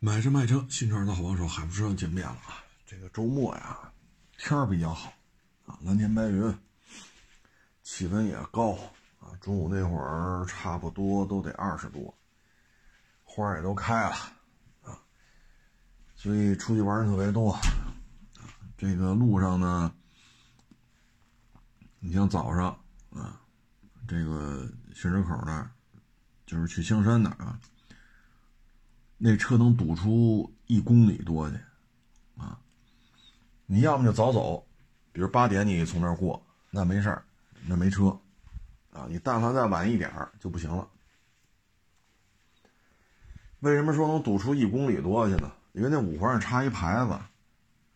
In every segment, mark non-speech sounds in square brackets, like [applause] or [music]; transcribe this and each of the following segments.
买车卖车，新车的好帮手，海博车见面了啊！这个周末呀，天儿比较好啊，蓝天白云，气温也高啊。中午那会儿差不多都得二十多，花也都开了啊，所以出去玩的特别多。这个路上呢，你像早上啊，这个新市口那儿就是去香山那儿啊。那车能堵出一公里多去，啊！你要么就早走，比如八点你从那儿过，那没事儿，那没车，啊！你但凡再晚一点儿就不行了。为什么说能堵出一公里多去呢？因为那五环上插一牌子，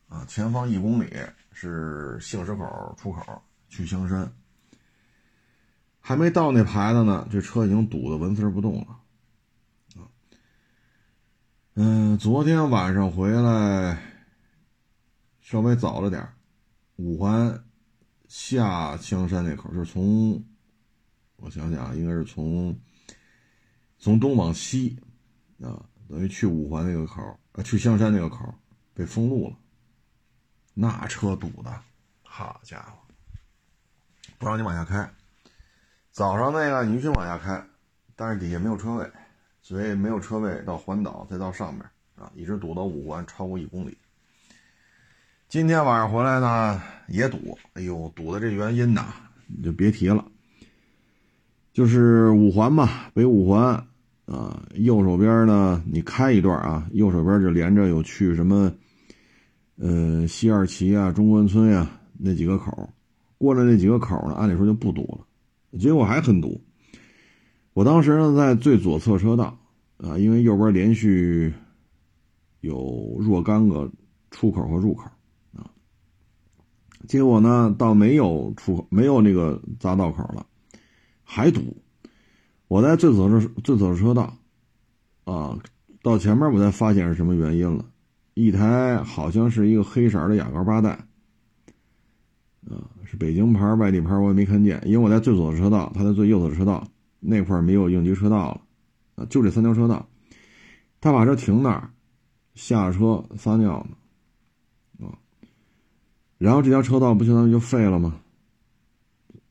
啊，前方一公里是杏石口出口去香山，还没到那牌子呢，这车已经堵得纹丝不动了。嗯，昨天晚上回来稍微早了点五环下香山那口就是从我想想啊，应该是从从东往西啊，等于去五环那个口啊，去香山那个口被封路了，那车堵的，好家伙，不让你往下开。早上那个你允许往下开，但是底下没有车位。所以没有车位到环岛，再到上面啊，一直堵到五环，超过一公里。今天晚上回来呢，也堵。哎呦，堵的这原因呐，你就别提了。就是五环嘛，北五环啊，右手边呢，你开一段啊，右手边就连着有去什么，呃，西二旗啊、中关村呀那几个口，过了那几个口呢，按理说就不堵了，结果还很堵。我当时呢在最左侧车道，啊，因为右边连续有若干个出口和入口，啊，结果呢到没有出口，没有那个匝道口了，还堵。我在最左侧最左侧车道，啊，到前面我才发现是什么原因了，一台好像是一个黑色的雅阁八代，啊，是北京牌外地牌我也没看见，因为我在最左侧车道，他在最右侧车道。那块没有应急车道了，啊，就这三条车道，他把车停那儿，下车撒尿呢，啊，然后这条车道不相当于就废了吗？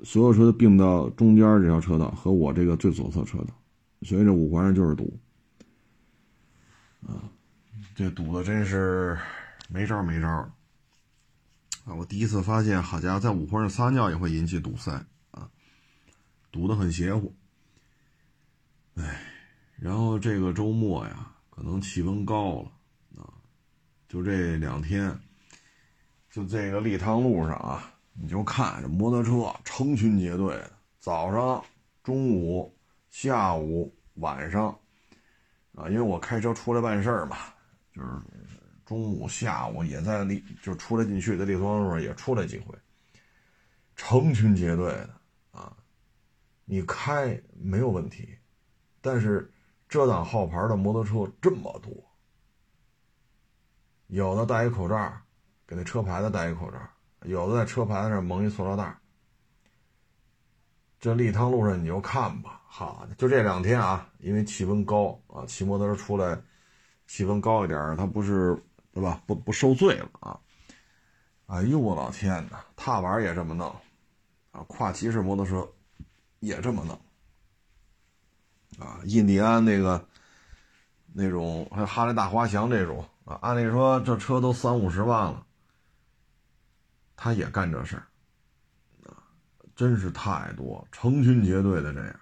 所有车都并到中间这条车道和我这个最左侧车道，所以这五环上就是堵，啊，这堵的真是没招没招啊！我第一次发现，好家伙，在五环上撒尿也会引起堵塞啊，堵得很邪乎。哎，然后这个周末呀，可能气温高了啊，就这两天，就这个立汤路上啊，你就看这摩托车成群结队的，早上、中午、下午、晚上，啊，因为我开车出来办事儿嘛，就是中午、下午也在立，就出来进去在立汤路上也出来几回，成群结队的啊，你开没有问题。但是，遮挡号牌的摩托车这么多，有的戴一口罩，给那车牌子戴一口罩，有的在车牌子上蒙一塑料袋。这立汤路上你就看吧，好，就这两天啊，因为气温高啊，骑摩托车出来，气温高一点，它不是对吧？不不受罪了啊！哎呦我老天哪，踏板也这么弄，啊，跨骑式摩托车也这么弄。啊，印第安那个那种，还有哈雷大滑翔这种啊，按理说这车都三五十万了，他也干这事儿啊，真是太多，成群结队的这样。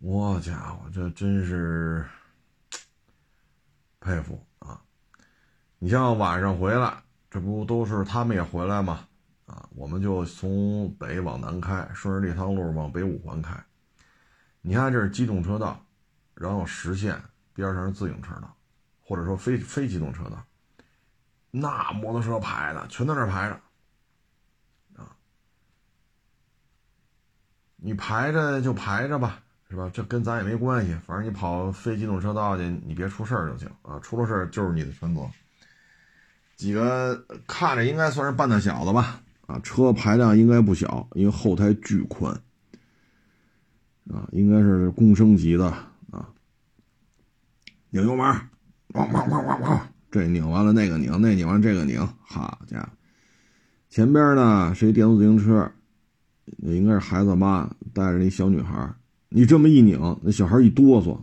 我家伙，这真是佩服啊！你像晚上回来，这不都是他们也回来吗？啊，我们就从北往南开，顺着这趟路往北五环开。你看，这是机动车道，然后实线边上是自行车道，或者说非非机动车道，那摩托车排的全在那排着，啊，你排着就排着吧，是吧？这跟咱也没关系，反正你跑非机动车道去，你别出事儿就行啊，出了事儿就是你的全责。几个看着应该算是半大小子吧，啊，车排量应该不小，因为后台巨宽。啊，应该是共升级的啊，拧油门，汪汪汪汪汪，这拧完了那个拧，那拧完这个拧，好家伙！前边呢是一电动自行车，应该是孩子妈带着那小女孩，你这么一拧，那小孩一哆嗦，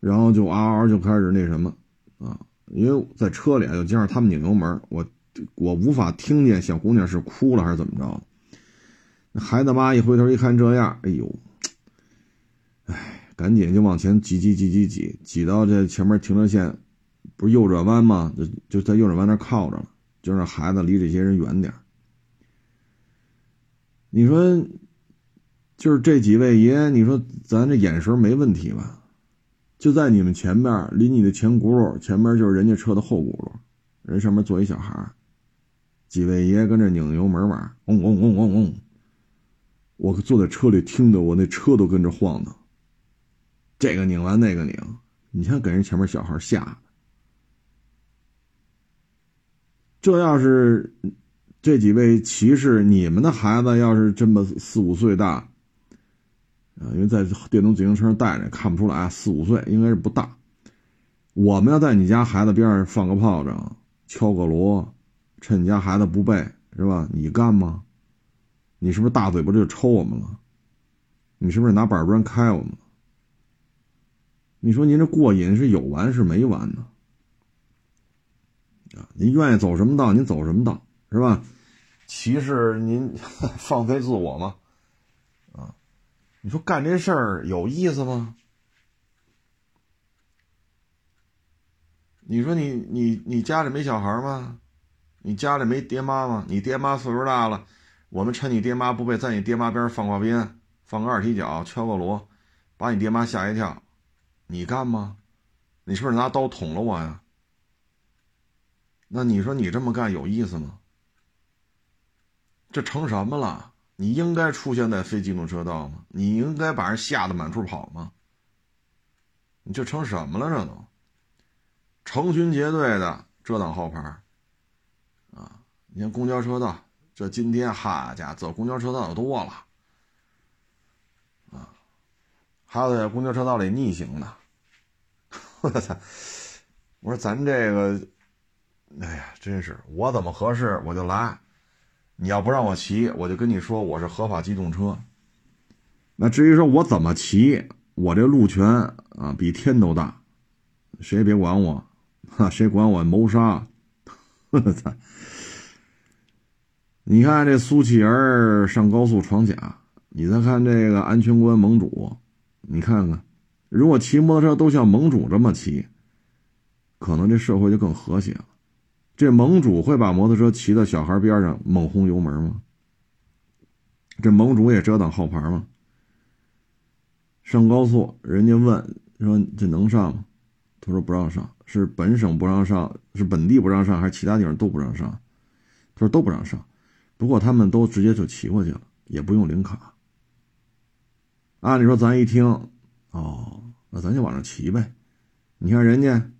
然后就嗷嗷就开始那什么啊，因为在车里又加上他们拧油门，我我无法听见小姑娘是哭了还是怎么着。那孩子妈一回头一看这样，哎呦，哎，赶紧就往前挤挤挤挤挤，挤到这前面停车线，不是右转弯吗？就就在右转弯那靠着了。就让孩子离这些人远点你说，就是这几位爷，你说咱这眼神没问题吧？就在你们前面，离你的前轱辘前面就是人家车的后轱辘，人上面坐一小孩几位爷跟这拧油门玩，嗡嗡嗡嗡嗡。我坐在车里听的，我那车都跟着晃荡。这个拧完那个拧，你看给人前面小孩吓的。这要是这几位骑士，你们的孩子要是这么四五岁大，啊，因为在电动自行车上带着看不出来，四五岁应该是不大。我们要在你家孩子边上放个炮仗，敲个锣，趁你家孩子不备，是吧？你干吗？你是不是大嘴巴就抽我们了？你是不是拿板砖开我们了？你说您这过瘾是有完是没完呢？啊，您愿意走什么道，您走什么道，是吧？歧视您 [laughs] 放飞自我吗？啊，你说干这事儿有意思吗？你说你你你家里没小孩吗？你家里没爹妈吗？你爹妈岁数大了，我们趁你爹妈不备，在你爹妈边放挂鞭，放个二踢脚，敲个锣，把你爹妈吓一跳，你干吗？你是不是拿刀捅了我呀？那你说你这么干有意思吗？这成什么了？你应该出现在非机动车道吗？你应该把人吓得满处跑吗？你这成什么了？这都成群结队的遮挡号牌啊！你像公交车道，这今天哈家走公交车道的多了啊，还有在公交车道里逆行的，[laughs] 我操！我说咱这个。哎呀，真是我怎么合适我就来，你要不让我骑，我就跟你说我是合法机动车。那至于说我怎么骑，我这路权啊比天都大，谁也别管我，哈，[laughs] 谁管我谋杀？[laughs] 我操！你看这苏乞儿上高速闯甲，你再看这个安全官盟主，你看看，如果骑摩托车都像盟主这么骑，可能这社会就更和谐了。这盟主会把摩托车骑到小孩边上猛轰油门吗？这盟主也遮挡号牌吗？上高速，人家问说这能上吗？他说不让上，是本省不让上，是本地不让上，还是其他地方都不让上？他说都不让上，不过他们都直接就骑过去了，也不用领卡。按理说咱一听，哦，那咱就往上骑呗。你看人家，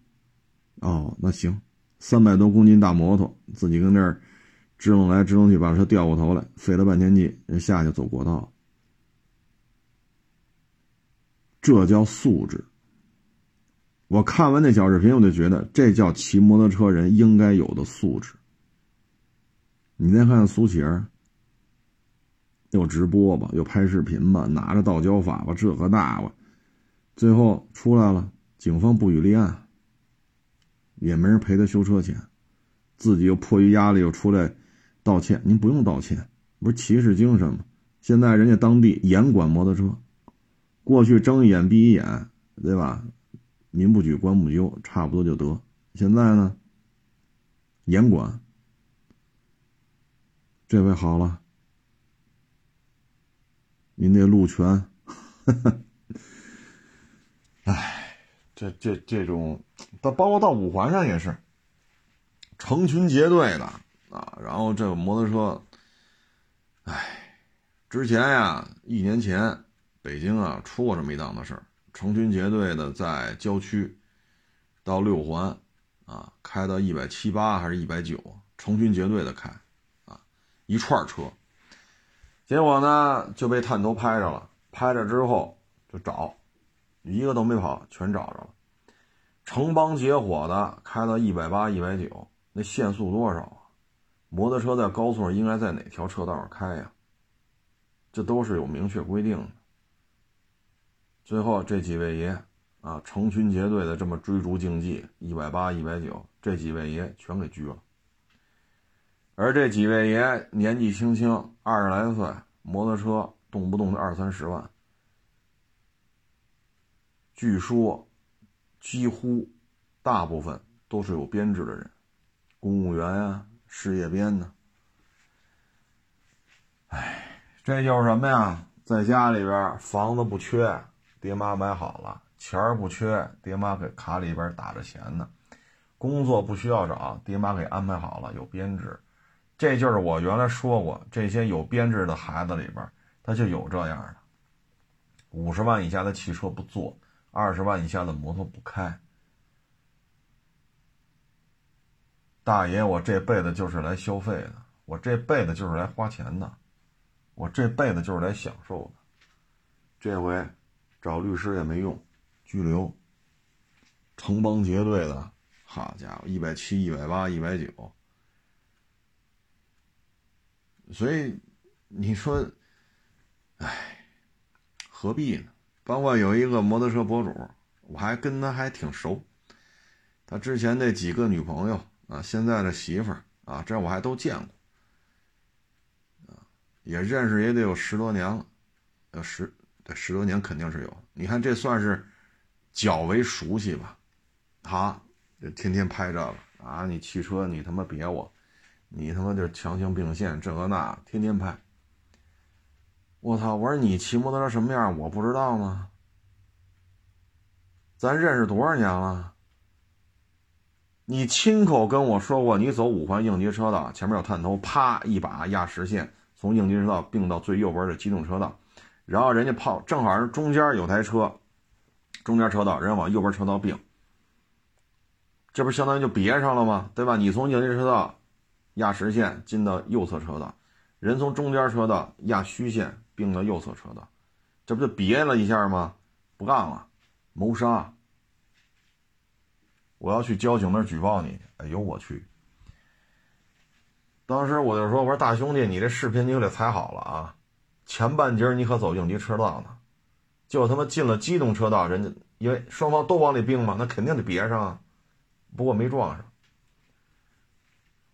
哦，那行。三百多公斤大摩托，自己跟那儿支棱来支棱去，把车调过头来，费了半天劲，人下去走国道，这叫素质。我看完那小视频，我就觉得这叫骑摩托车人应该有的素质。你再看看苏乞儿，又直播吧，又拍视频吧，拿着道交法吧，这个那吧，最后出来了，警方不予立案。也没人赔他修车钱，自己又迫于压力又出来道歉。您不用道歉，不是骑士精神吗？现在人家当地严管摩托车，过去睁一眼闭一眼，对吧？民不举，官不究，差不多就得。现在呢，严管，这回好了，您那路权，哎。这这这种，到包括到五环上也是，成群结队的啊，然后这个摩托车，哎，之前呀，一年前北京啊出过这么一档子事，成群结队的在郊区到六环啊开到一百七八还是一百九，成群结队的开一串车，结果呢就被探头拍着了，拍着之后就找。一个都没跑，全找着了。城邦结伙的开到一百八、一百九，那限速多少啊？摩托车在高速上应该在哪条车道上开呀？这都是有明确规定的。最后这几位爷啊，成群结队的这么追逐竞技，一百八、一百九，这几位爷全给拘了。而这几位爷年纪轻轻，二十来岁，摩托车动不动就二三十万。据说。几乎大部分都是有编制的人，公务员呀、事业编呢。哎，这就是什么呀？在家里边房子不缺，爹妈买好了；钱儿不缺，爹妈给卡里边打着钱呢。工作不需要找，爹妈给安排好了，有编制。这就是我原来说过，这些有编制的孩子里边，他就有这样的：五十万以下的汽车不坐。二十万以下的摩托不开，大爷，我这辈子就是来消费的，我这辈子就是来花钱的，我这辈子就是来享受的。这回找律师也没用，拘留。成帮结队的，好家伙，一百七、一百八、一百九，所以你说，哎，何必呢？包括有一个摩托车博主，我还跟他还挺熟。他之前那几个女朋友啊，现在的媳妇儿啊，这我还都见过。啊，也认识也得有十多年了，有十对十多年肯定是有。你看这算是较为熟悉吧？他，就天天拍这个啊，你汽车你他妈别我，你他妈就强行并线这个那，天天拍。我操！我说你骑摩托车什么样，我不知道吗？咱认识多少年了？你亲口跟我说过，你走五环应急车道，前面有探头，啪一把压实线，从应急车道并到最右边的机动车道，然后人家跑，正好是中间有台车，中间车道，人往右边车道并，这不相当于就别上了吗？对吧？你从应急车道压实线进到右侧车道，人从中间车道压虚线。并到右侧车道，这不就别了一下吗？不干了，谋杀！我要去交警那举报你。哎呦我去！当时我就说：“我说大兄弟，你这视频你可得踩好了啊！前半截你可走应急车道呢，就他妈进了机动车道，人家因为双方都往里并嘛，那肯定得别上。啊。不过没撞上。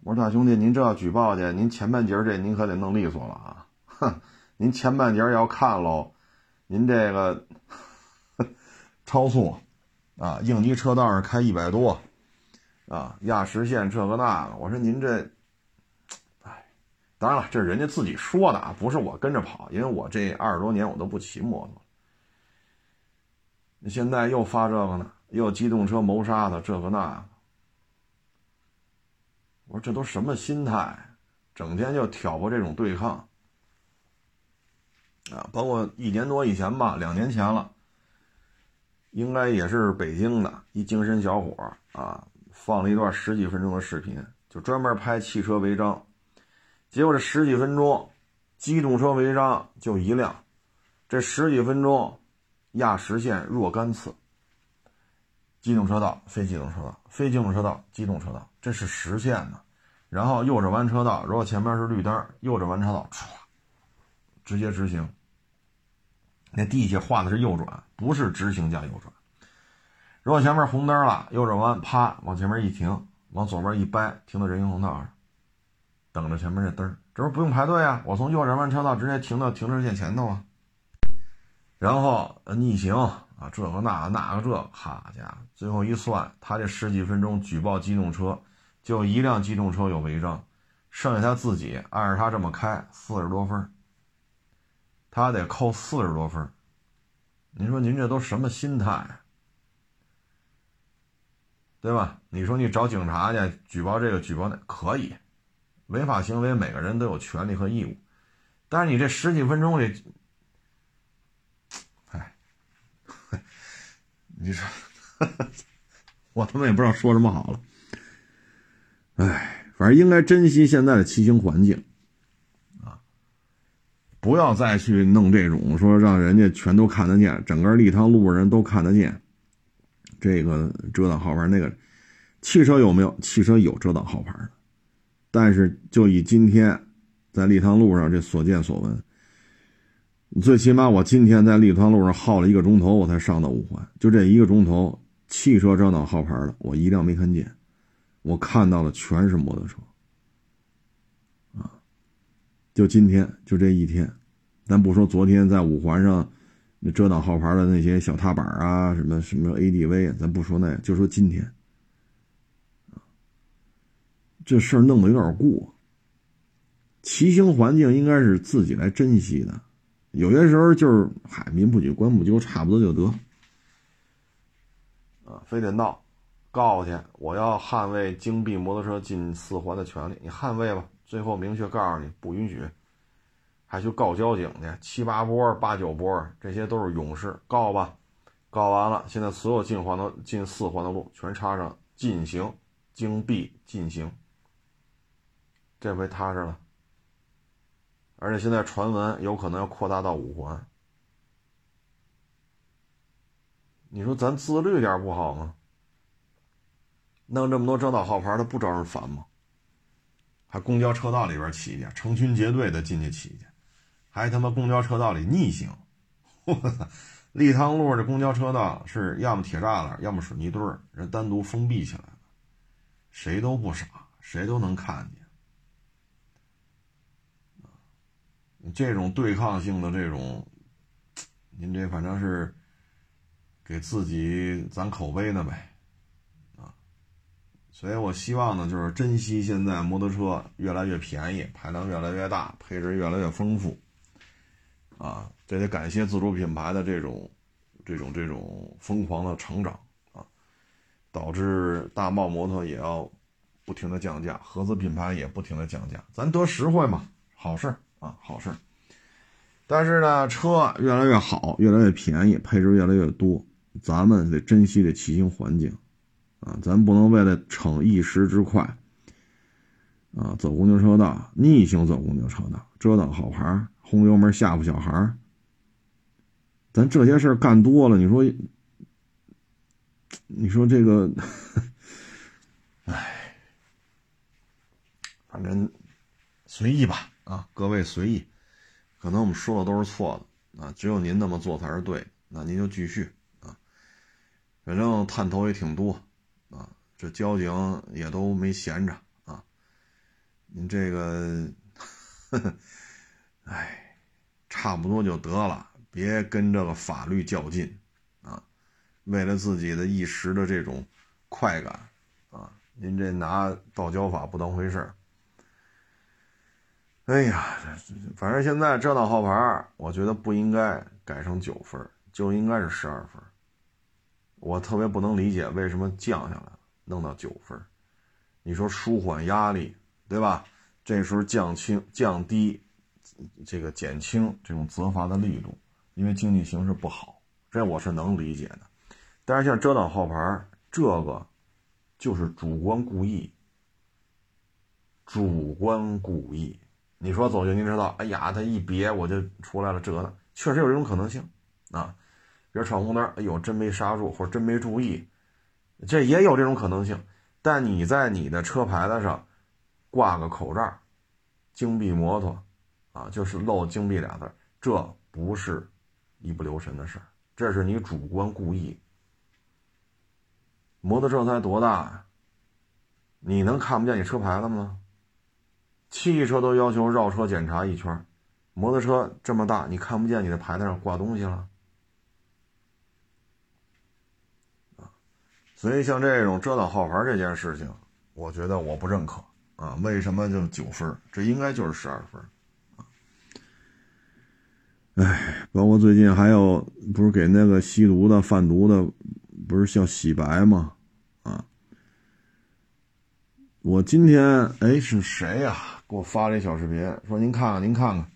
我说大兄弟，您这要举报去，您前半截这您可得弄利索了啊！哼。”您前半截要看喽，您这个 [laughs] 超速啊，应急车道上开一百多啊，压实线这个那个，我说您这，哎，当然了，这是人家自己说的啊，不是我跟着跑，因为我这二十多年我都不骑摩托。现在又发这个呢，又机动车谋杀的这个那个，我说这都什么心态？整天就挑拨这种对抗。啊，包括一年多以前吧，两年前了，应该也是北京的一精神小伙啊，放了一段十几分钟的视频，就专门拍汽车违章。结果这十几分钟，机动车违章就一辆，这十几分钟压实线若干次。机动车道、非机动车道、非机动车道、机动车道，这是实线的。然后右转弯车道，如果前面是绿灯，右转弯车道唰。直接直行，那地下画的是右转，不是直行加右转。如果前面红灯了，右转弯，啪往前面一停，往左边一掰，停到人行横道上，等着前面这灯这不不用排队啊，我从右转弯车道直接停到停车线前头啊。然后逆行啊，这个那那个这，好家伙，最后一算，他这十几分钟举报机动车，就一辆机动车有违章，剩下他自己按着他这么开，四十多分。他得扣四十多分您说您这都什么心态，对吧？你说你找警察去举报这个举报那可以，违法行为每个人都有权利和义务，但是你这十几分钟里，哎，[laughs] 你说，[laughs] 我他妈也不知道说什么好了，哎，反正应该珍惜现在的骑行环境。啊不要再去弄这种说让人家全都看得见，整个立汤路人都看得见，这个遮挡号牌那个汽车有没有？汽车有遮挡号牌的，但是就以今天在立汤路上这所见所闻，最起码我今天在立汤路上耗了一个钟头，我才上到五环。就这一个钟头，汽车遮挡号牌的我一辆没看见，我看到的全是摩托车。啊，就今天就这一天，咱不说昨天在五环上。那遮挡号牌的那些小踏板啊，什么什么 ADV，咱不说那个，就说今天，这事儿弄得有点过。骑行环境应该是自己来珍惜的，有些时候就是嗨，民不举，官不究，差不多就得。啊，非得闹，告去，我要捍卫京 B 摩托车进四环的权利，你捍卫吧，最后明确告诉你不允许。还去告交警去，七八波、八九波，这些都是勇士，告吧，告完了，现在所有进环的、进四环的路全插上“禁行”，京 B 禁行，这回踏实了。而且现在传闻有可能要扩大到五环，你说咱自律点不好吗？弄这么多遮挡号牌，他不招人烦吗？还公交车道里边骑去，成群结队的进去骑去。还他妈公交车道里逆行，[laughs] 我操！立汤路这公交车道是要么铁栅栏，要么水泥墩儿，人单独封闭起来了，谁都不傻，谁都能看见。这种对抗性的这种，您这反正是给自己攒口碑呢呗，所以我希望呢，就是珍惜现在摩托车越来越便宜，排量越来越大，配置越来越丰富。啊，这得感谢自主品牌的这种、这种、这种疯狂的成长啊，导致大贸摩托也要不停的降价，合资品牌也不停的降价，咱得实惠嘛，好事啊，好事。但是呢，车越来越好，越来越便宜，配置越来越多，咱们得珍惜这骑行环境啊，咱不能为了逞一时之快啊，走公交车道逆行走公交车道，遮挡号牌。轰油门吓唬小孩儿，咱这些事儿干多了，你说，你说这个，哎，反正随意吧，啊，各位随意，可能我们说的都是错的，啊，只有您那么做才是对，那您就继续啊，反正探头也挺多，这交警也都没闲着啊，您这个。呵呵哎，差不多就得了，别跟这个法律较劲啊！为了自己的一时的这种快感啊，您这拿道交法不当回事儿。哎呀，反正现在遮挡号牌，我觉得不应该改成九分，就应该是十二分。我特别不能理解为什么降下来了，弄到九分。你说舒缓压力，对吧？这时候降轻、降低。这个减轻这种责罚的力度，因为经济形势不好，这我是能理解的。但是像遮挡号牌这个，就是主观故意，主观故意。你说走行，您知道，哎呀，他一别我就出来了，这的确实有这种可能性啊。比如闯红灯，哎呦，真没刹住或者真没注意，这也有这种可能性。但你在你的车牌子上挂个口罩，金币摩托。啊，就是漏“金币”俩字，这不是一不留神的事儿，这是你主观故意。摩托车才多大呀？你能看不见你车牌子吗？汽车都要求绕车检查一圈，摩托车这么大，你看不见你的牌子上挂东西了？所以像这种遮挡号牌这件事情，我觉得我不认可啊。为什么就九分？这应该就是十二分。哎，包括最近还有，不是给那个吸毒的、贩毒的，不是叫洗白吗？啊！我今天哎是谁呀？给我发了一小视频，说您看看，您看看，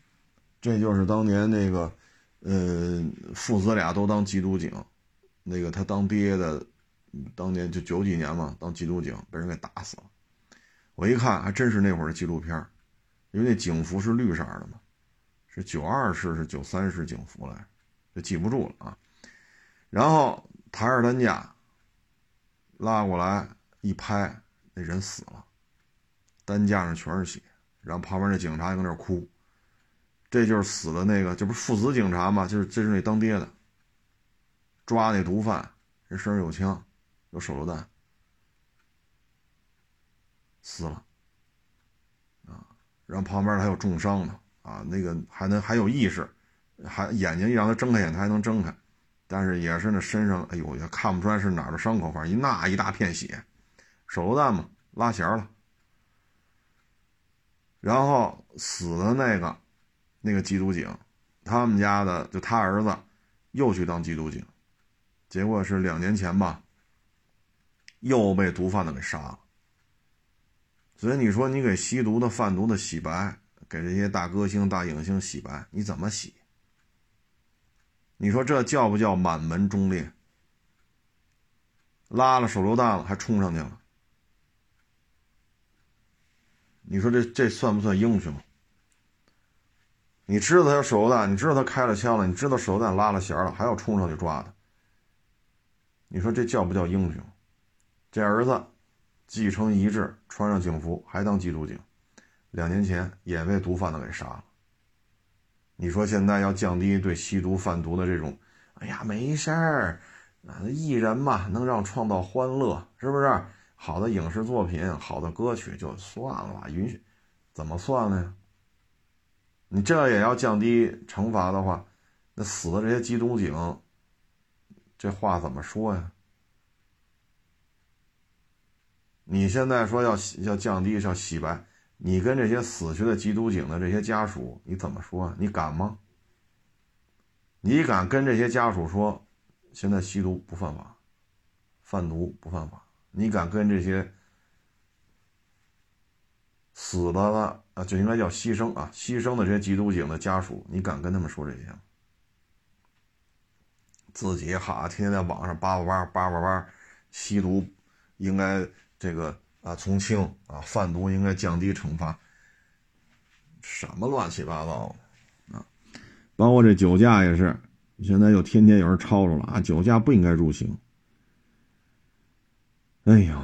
这就是当年那个，呃，父子俩都当缉毒警，那个他当爹的，当年就九几年嘛，当缉毒警被人给打死了。我一看，还真是那会儿的纪录片，因为那警服是绿色的嘛。是九二式是九三式警服来，就记不住了啊。然后抬着担架拉过来一拍，那人死了，担架上全是血，然后旁边那警察搁那哭，这就是死的那个，这不是父子警察吗？就是这是那当爹的，抓那毒贩，人身上有枪，有手榴弹，死了，啊，然后旁边还有重伤的，啊，那个还能还有意识，还眼睛一让他睁开眼，他还能睁开。但是也是那身上，哎呦，也看不出来是哪儿的伤口，反正一那一大片血，手榴弹嘛，拉弦了。然后死的那个，那个缉毒警，他们家的就他儿子，又去当缉毒警，结果是两年前吧，又被毒贩子给杀了。所以你说你给吸毒的、贩毒的洗白，给这些大歌星、大影星洗白，你怎么洗？你说这叫不叫满门忠烈？拉了手榴弹了，还冲上去了。你说这这算不算英雄？你知道他有手榴弹，你知道他开了枪了，你知道手榴弹拉了弦了，还要冲上去抓他。你说这叫不叫英雄？这儿子继承遗志，穿上警服，还当缉毒警，两年前也被毒贩子给杀了。你说现在要降低对吸毒贩毒的这种，哎呀，没事儿，啊，艺人嘛，能让创造欢乐，是不是？好的影视作品，好的歌曲就算了吧，允许，怎么算呢？你这也要降低惩罚的话，那死的这些缉毒警，这话怎么说呀？你现在说要要降低，要洗白。你跟这些死去的缉毒警的这些家属，你怎么说啊？你敢吗？你敢跟这些家属说，现在吸毒不犯法，贩毒不犯法？你敢跟这些死了的啊，就应该叫牺牲啊，牺牲的这些缉毒警的家属，你敢跟他们说这些吗？自己哈，天天在网上叭叭叭叭叭叭，吸毒应该这个。啊，从轻啊，贩毒应该降低惩罚，什么乱七八糟的啊！包括这酒驾也是，现在又天天有人吵吵了啊，酒驾不应该入刑。哎呦，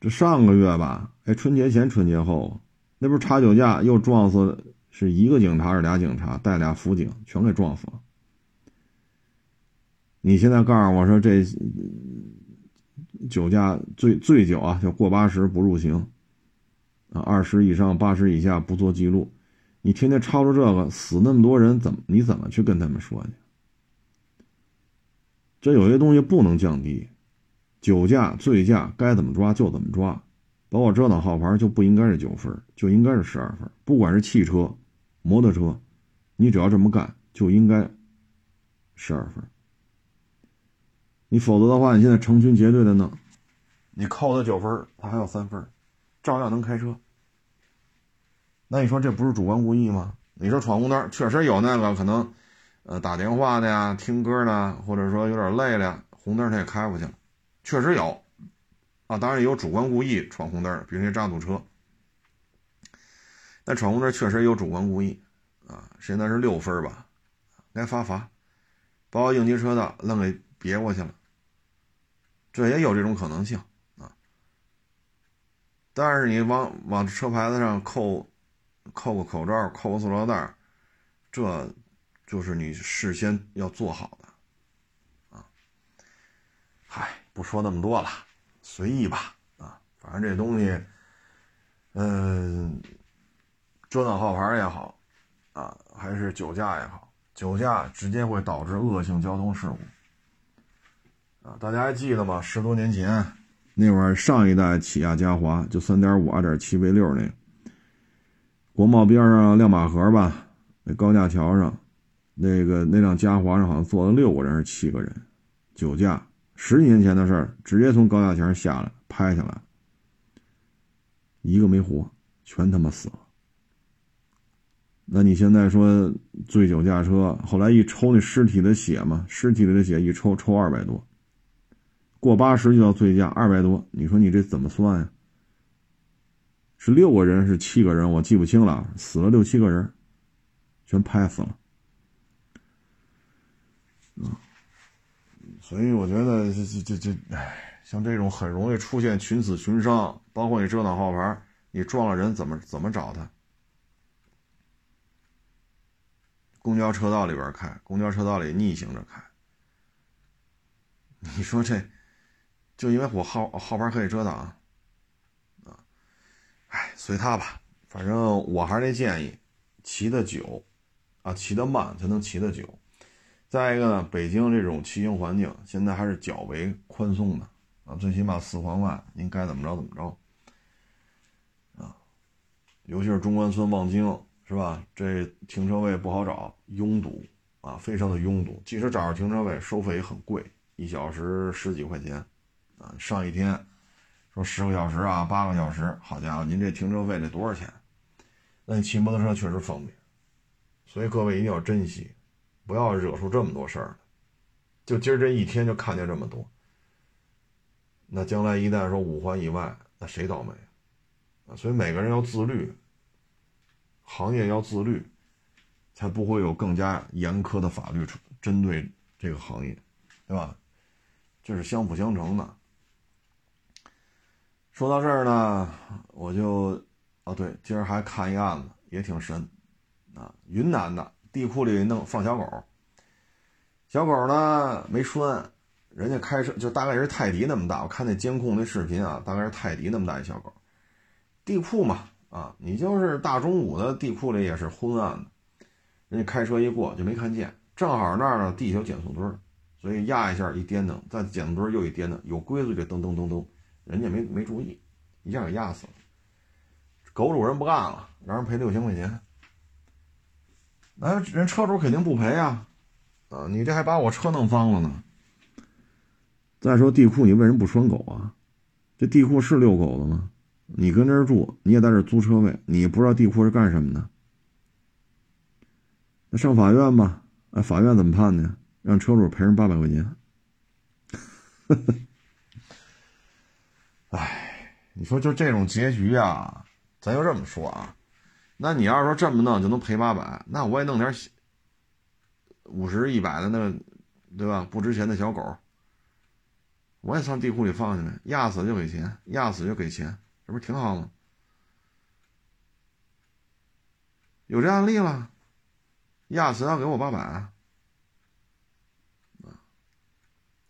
这上个月吧，哎，春节前春节后，那不是查酒驾又撞死是一个警察是俩警察带俩辅警全给撞死了。你现在告诉我说这？酒驾醉醉酒啊，就过八十不入刑，啊，二十以上八十以下不做记录。你天天吵着这个，死那么多人，怎么你怎么去跟他们说去？这有些东西不能降低，酒驾、醉驾该怎么抓就怎么抓，包括遮挡号牌就不应该是九分，就应该是十二分。不管是汽车、摩托车，你只要这么干，就应该十二分。你否则的话，你现在成群结队的弄，你扣他九分，他还有三分，照样能开车。那你说这不是主观故意吗？你说闯红灯，确实有那个可能，呃，打电话的呀，听歌的，或者说有点累了，红灯他也开过去了，确实有。啊，当然有主观故意闯红灯，比如那扎堵车。但闯红灯确实有主观故意，啊，现在是六分吧，该罚罚，包括应急车道愣给别过去了。这也有这种可能性啊，但是你往往车牌子上扣，扣个口罩，扣个塑料袋，这就是你事先要做好的啊。嗨，不说那么多了，随意吧啊，反正这东西，嗯，遮挡号牌也好啊，还是酒驾也好，酒驾直接会导致恶性交通事故。啊，大家还记得吗？十多年前，那会儿上一代起亚嘉华就三点五、二点七 V 六那个，国贸边上亮马河吧，那高架桥上，那个那辆嘉华上好像坐了六个人还是七个人，酒驾，十几年前的事儿，直接从高架桥上下来拍下来，一个没活，全他妈死了。那你现在说醉酒驾车，后来一抽那尸体的血嘛，尸体里的血一抽抽二百多。过八十就要醉驾，二百多，你说你这怎么算呀？是六个人是七个人，我记不清了，死了六七个人，全拍死了。所以我觉得这这这这，哎，像这种很容易出现群死群伤，包括你遮挡号牌，你撞了人怎么怎么找他？公交车道里边开，公交车道里逆行着开，[laughs] 你说这，就因为我号号牌可以遮挡，啊，哎，随他吧，反正我还是那建议，骑的久，啊，骑得慢才能骑得久。再一个呢，北京这种骑行环境现在还是较为宽松的，啊，最起码四环外您该怎么着怎么着，啊，尤其是中关村望京。是吧？这停车位不好找，拥堵啊，非常的拥堵。即使找着停车位，收费也很贵，一小时十几块钱，上一天说十个小时啊，八个小时，好家伙，您这停车费得多少钱？那你骑摩托车确实方便，所以各位一定要珍惜，不要惹出这么多事儿。就今儿这一天就看见这么多，那将来一旦说五环以外，那谁倒霉啊？所以每个人要自律。行业要自律，才不会有更加严苛的法律针对这个行业，对吧？这是相辅相成的。说到这儿呢，我就，哦对，今儿还看一案子，也挺神，啊，云南的地库里弄放小狗，小狗呢没拴，人家开车就大概是泰迪那么大，我看那监控那视频啊，大概是泰迪那么大一小狗，地库嘛。啊，你就是大中午的地库里也是昏暗的，人家开车一过就没看见，正好那儿呢地有减速墩，所以压一下一颠蹬，再减速墩又一颠蹬，有规矩就噔噔噔噔，人家没没注意，一下给压死了。狗主人不干了，让人赔六千块钱。那人车主肯定不赔啊，啊，你这还把我车弄脏了呢。再说地库你为什么不拴狗啊？这地库是遛狗的吗？你跟这儿住，你也在这儿租车位，你不知道地库是干什么的？那上法院吧，哎，法院怎么判的？让车主赔人八百块钱。呵 [laughs] 呵哎，你说就这种结局啊，咱就这么说啊，那你要是说这么弄就能赔八百，那我也弄点五十一百的那个，对吧？不值钱的小狗，我也上地库里放进来，压死就给钱，压死就给钱。这不挺好吗？有这案例了，压死要给我八百，啊，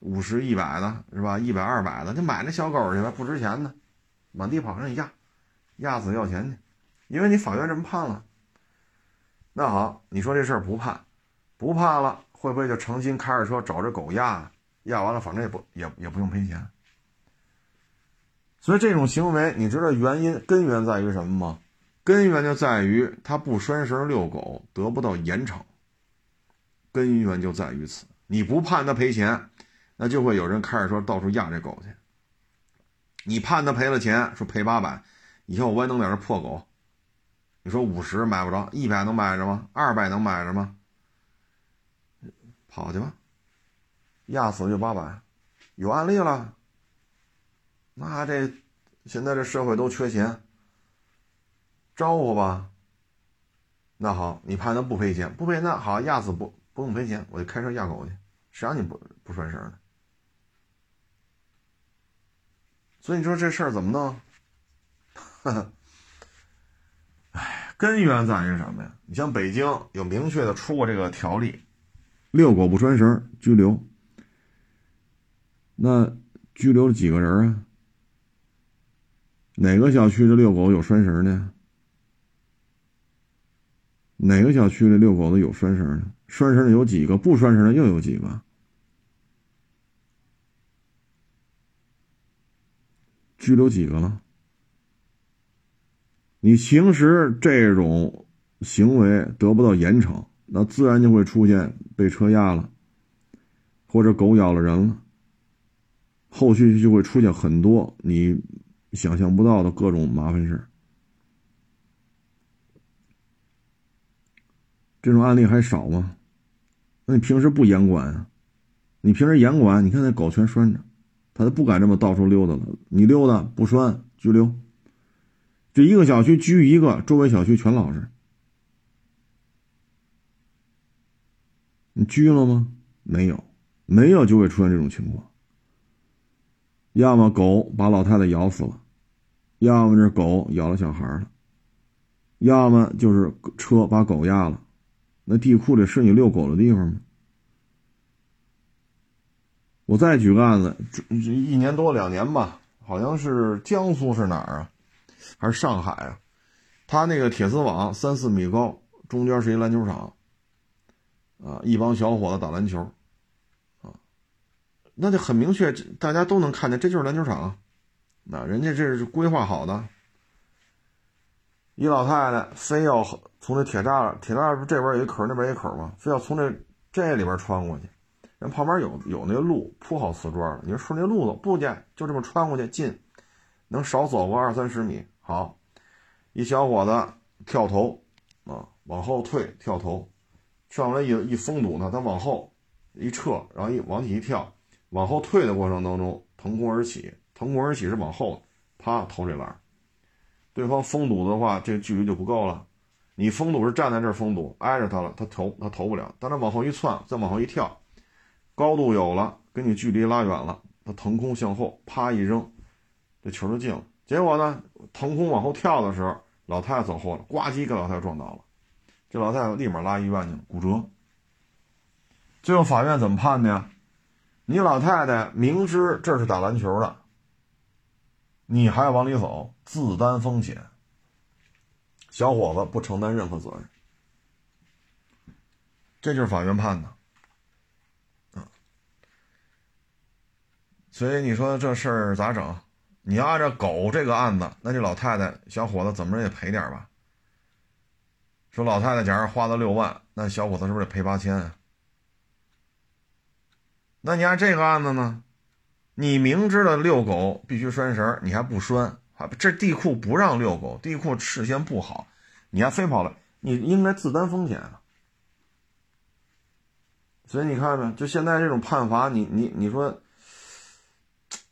五十一百的是吧？一百二百的，就买那小狗去吧，不值钱的，满地跑，让你压，压死要钱去，因为你法院这么判了。那好，你说这事儿不判，不判了，会不会就诚心开着车找这狗压？压完了，反正也不也也不用赔钱。所以这种行为，你知道原因根源在于什么吗？根源就在于他不拴绳遛狗得不到严惩。根源就在于此，你不判他赔钱，那就会有人开着车到处压这狗去。你判他赔了钱，说赔八百，以后我也弄点这破狗。你说五十买不着，一百能买着吗？二百能买着吗？跑去吧，压死就八百，有案例了。那这现在这社会都缺钱，招呼吧。那好，你判他不赔钱，不赔那好，压死不不用赔钱，我就开车压狗去，谁让你不不拴绳的？所以你说这事儿怎么弄？[laughs] 哎，根源在于什么呀？你像北京有明确的出过这个条例，遛狗不拴绳拘留。那拘留了几个人啊？哪个小区的遛狗有拴绳的？哪个小区的遛狗的有拴绳的？拴绳的有几个？不拴绳的又有几个？拘留几个了？你行使这种行为得不到严惩，那自然就会出现被车压了，或者狗咬了人了，后续就会出现很多你。想象不到的各种麻烦事这种案例还少吗？那你平时不严管啊？你平时严管，你看那狗全拴着，他都不敢这么到处溜达了。你溜达不拴，拘留。这一个小区拘一个，周围小区全老实。你拘了吗？没有，没有就会出现这种情况。要么狗把老太太咬死了，要么是狗咬了小孩了，要么就是车把狗压了。那地库里是你遛狗的地方吗？我再举个案子，这一年多两年吧，好像是江苏是哪儿啊，还是上海啊？他那个铁丝网三四米高，中间是一篮球场，啊，一帮小伙子打篮球，啊，那就很明确，大家都能看见，这就是篮球场，那人家这是规划好的。一老太太非要从这铁栅铁栅不这边有一口，那边一口吗？非要从这这里边穿过去。人旁边有有那路铺好瓷砖了你说顺那路子不去，就这么穿过去近，能少走个二三十米。好，一小伙子跳投啊，往后退跳投，跳完了一一封堵呢，他往后一撤，然后一往起一跳，往后退的过程当中腾空而起，腾空而起是往后，啪投这篮。对方封堵的话，这个距离就不够了。你封堵是站在这儿封堵，挨着他了，他投他投不了。但他往后一窜，再往后一跳，高度有了，跟你距离拉远了，他腾空向后，啪一扔，这球就进了。结果呢，腾空往后跳的时候，老太太走后了，呱唧给老太太撞倒了。这老太太立马拉医院去了，骨折。最后法院怎么判的呀？你老太太明知这是打篮球的。你还要往里走，自担风险。小伙子不承担任何责任，这就是法院判的，啊。所以你说这事儿咋整？你要按照狗这个案子，那这老太太、小伙子怎么着也赔点吧？说老太太假如花了六万，那小伙子是不是得赔八千？那你按这个案子呢？你明知道遛狗必须拴绳，你还不拴？啊，这地库不让遛狗，地库视线不好，你还非跑了，你应该自担风险啊。所以你看着，就现在这种判罚，你你你说，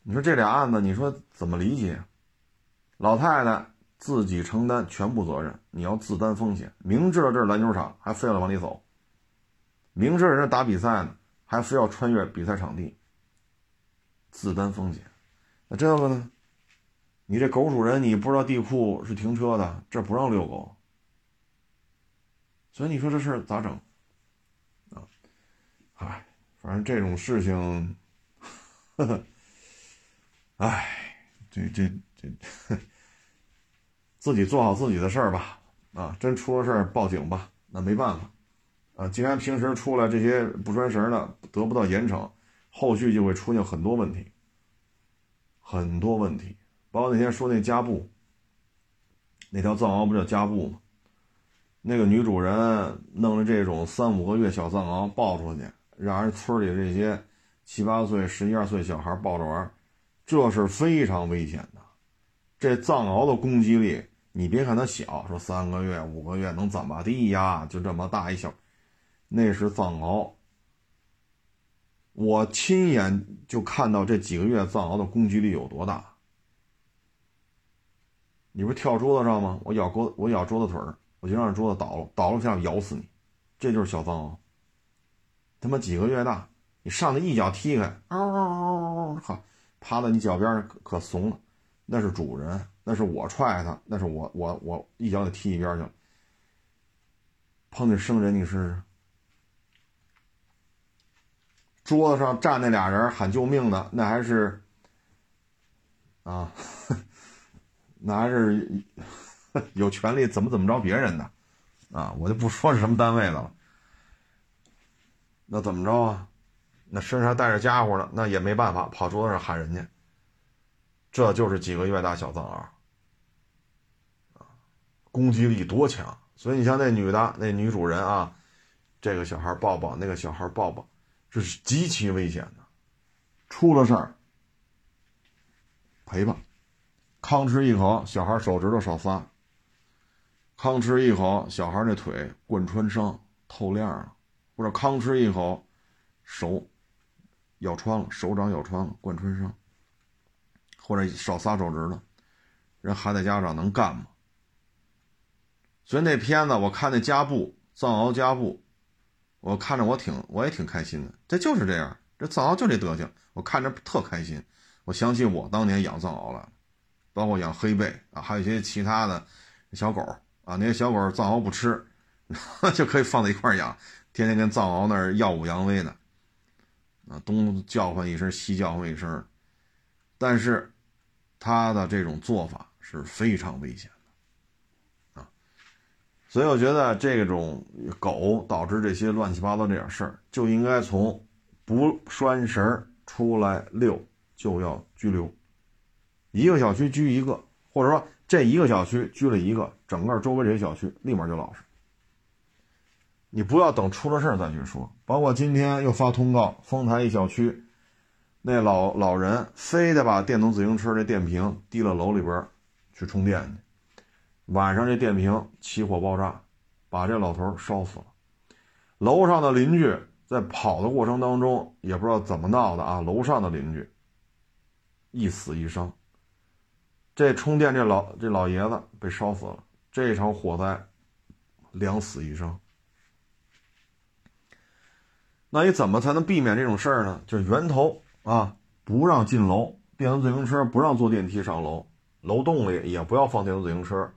你说这俩案子，你说怎么理解？老太太自己承担全部责任，你要自担风险，明知道这是篮球场，还非要往里走；明知道人家打比赛呢，还非要穿越比赛场地。自担风险，那这个呢？你这狗主人，你不知道地库是停车的，这不让遛狗，所以你说这事儿咋整？啊，唉，反正这种事情，呵呵，唉，这这这，自己做好自己的事儿吧。啊，真出了事儿报警吧，那没办法。啊，既然平时出来这些不拴绳的得不到严惩。后续就会出现很多问题，很多问题，包括那天说那加布，那条藏獒不叫加布吗？那个女主人弄了这种三五个月小藏獒抱出去，让人村里这些七八岁、十一二岁小孩抱着玩，这是非常危险的。这藏獒的攻击力，你别看它小，说三个月、五个月能怎么地呀？就这么大一小，那是藏獒。我亲眼就看到这几个月藏獒的攻击力有多大。你不是跳桌子上吗？我咬桌，我咬桌子腿儿，我就让桌子倒了，倒了下咬死你。这就是小藏獒，他妈几个月大，你上来一脚踢开，嗷嗷嗷嗷，好，趴在你脚边上可可怂了。那是主人，那是我踹他，那是我我我一脚给踢一边去了。碰见生人，你试试。桌子上站那俩人喊救命的，那还是啊，[laughs] 那还是有权利怎么怎么着别人的啊，我就不说是什么单位的了。那怎么着啊？那身上带着家伙呢，那也没办法，跑桌子上喊人家。这就是几个月大小藏獒啊，攻击力多强！所以你像那女的，那女主人啊，这个小孩抱抱，那个小孩抱抱。这是极其危险的，出了事儿赔吧，吭哧一口，小孩手指头少仨；吭哧一口，小孩那腿贯穿伤透亮了，或者吭哧一口，手咬穿了，手掌咬穿了贯穿伤，或者少仨手指头，人孩子家长能干吗？所以那片子我看那加布藏獒加布。我看着我挺我也挺开心的，这就是这样，这藏獒就这德行，我看着特开心。我想起我当年养藏獒了，包括养黑背啊，还有一些其他的小狗啊，那些小狗藏獒不吃，[laughs] 就可以放在一块养，天天跟藏獒那儿耀武扬威的，东叫唤一声，西叫唤一声，但是他的这种做法是非常危险的啊，所以我觉得这种狗导致这些乱七八糟这点事儿，就应该从不拴绳出来遛。就要拘留，一个小区拘一个，或者说这一个小区拘了一个，整个周围这些小区立马就老实。你不要等出了事再去说。包括今天又发通告，丰台一小区那老老人非得把电动自行车这电瓶提到楼里边去充电去，晚上这电瓶起火爆炸，把这老头烧死了。楼上的邻居在跑的过程当中也不知道怎么闹的啊，楼上的邻居。一死一伤。这充电这老这老爷子被烧死了。这场火灾，两死一伤。那你怎么才能避免这种事儿呢？就是源头啊，不让进楼，电动自行车不让坐电梯上楼，楼栋里也不要放电动自行车，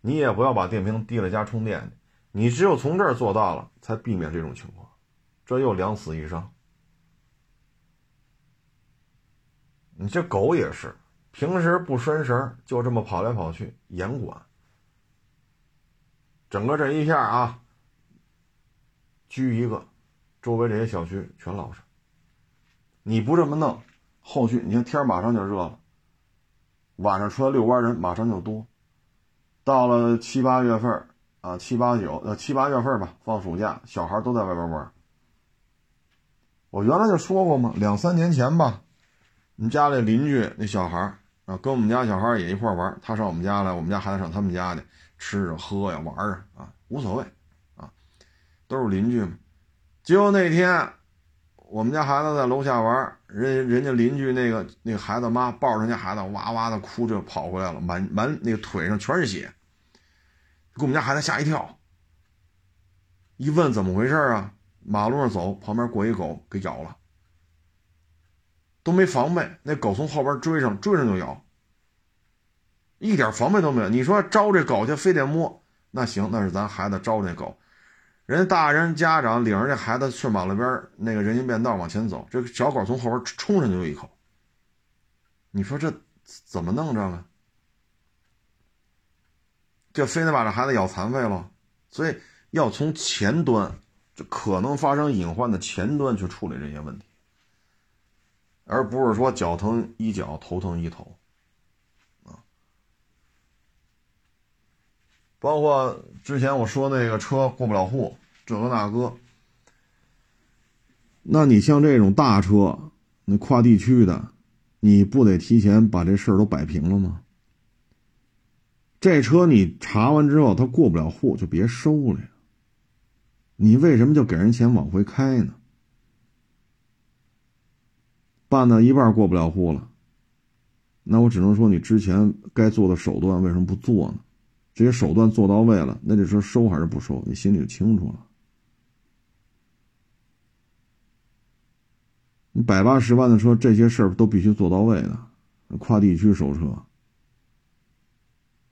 你也不要把电瓶提了家充电。你只有从这儿做到了，才避免这种情况。这又两死一伤。你这狗也是，平时不拴绳，就这么跑来跑去，严管。整个这一片啊，拘一个，周围这些小区全老实。你不这么弄，后续你看天马上就热了，晚上出来遛弯人马上就多。到了七八月份啊，七八九呃七八月份吧，放暑假，小孩都在外边玩。我原来就说过嘛，两三年前吧。我们家里邻居那小孩啊，跟我们家小孩也一块玩。他上我们家来，我们家孩子上他们家去吃啊、喝呀、玩啊，啊，无所谓，啊，都是邻居嘛。结果那天我们家孩子在楼下玩，人人家邻居那个那个孩子妈抱着人家孩子哇哇的哭，就跑回来了，满满那个腿上全是血，给我们家孩子吓一跳。一问怎么回事啊？马路上走，旁边过一狗给咬了。都没防备，那狗从后边追上，追上就咬，一点防备都没有。你说招这狗去，非得摸，那行，那是咱孩子招这狗。人家大人家长领着这孩子去马路边那个人行便道往前走，这个小狗从后边冲上就一口。你说这怎么弄着了？就非得把这孩子咬残废了？所以要从前端，就可能发生隐患的前端去处理这些问题。而不是说脚疼医脚，头疼医头，啊！包括之前我说那个车过不了户，这个那个，那你像这种大车，那跨地区的，你不得提前把这事儿都摆平了吗？这车你查完之后，他过不了户，就别收了呀。你为什么就给人钱往回开呢？办到一半过不了户了，那我只能说你之前该做的手段为什么不做呢？这些手段做到位了，那这车收还是不收，你心里就清楚了。你百八十万的车，这些事儿都必须做到位的。跨地区收车，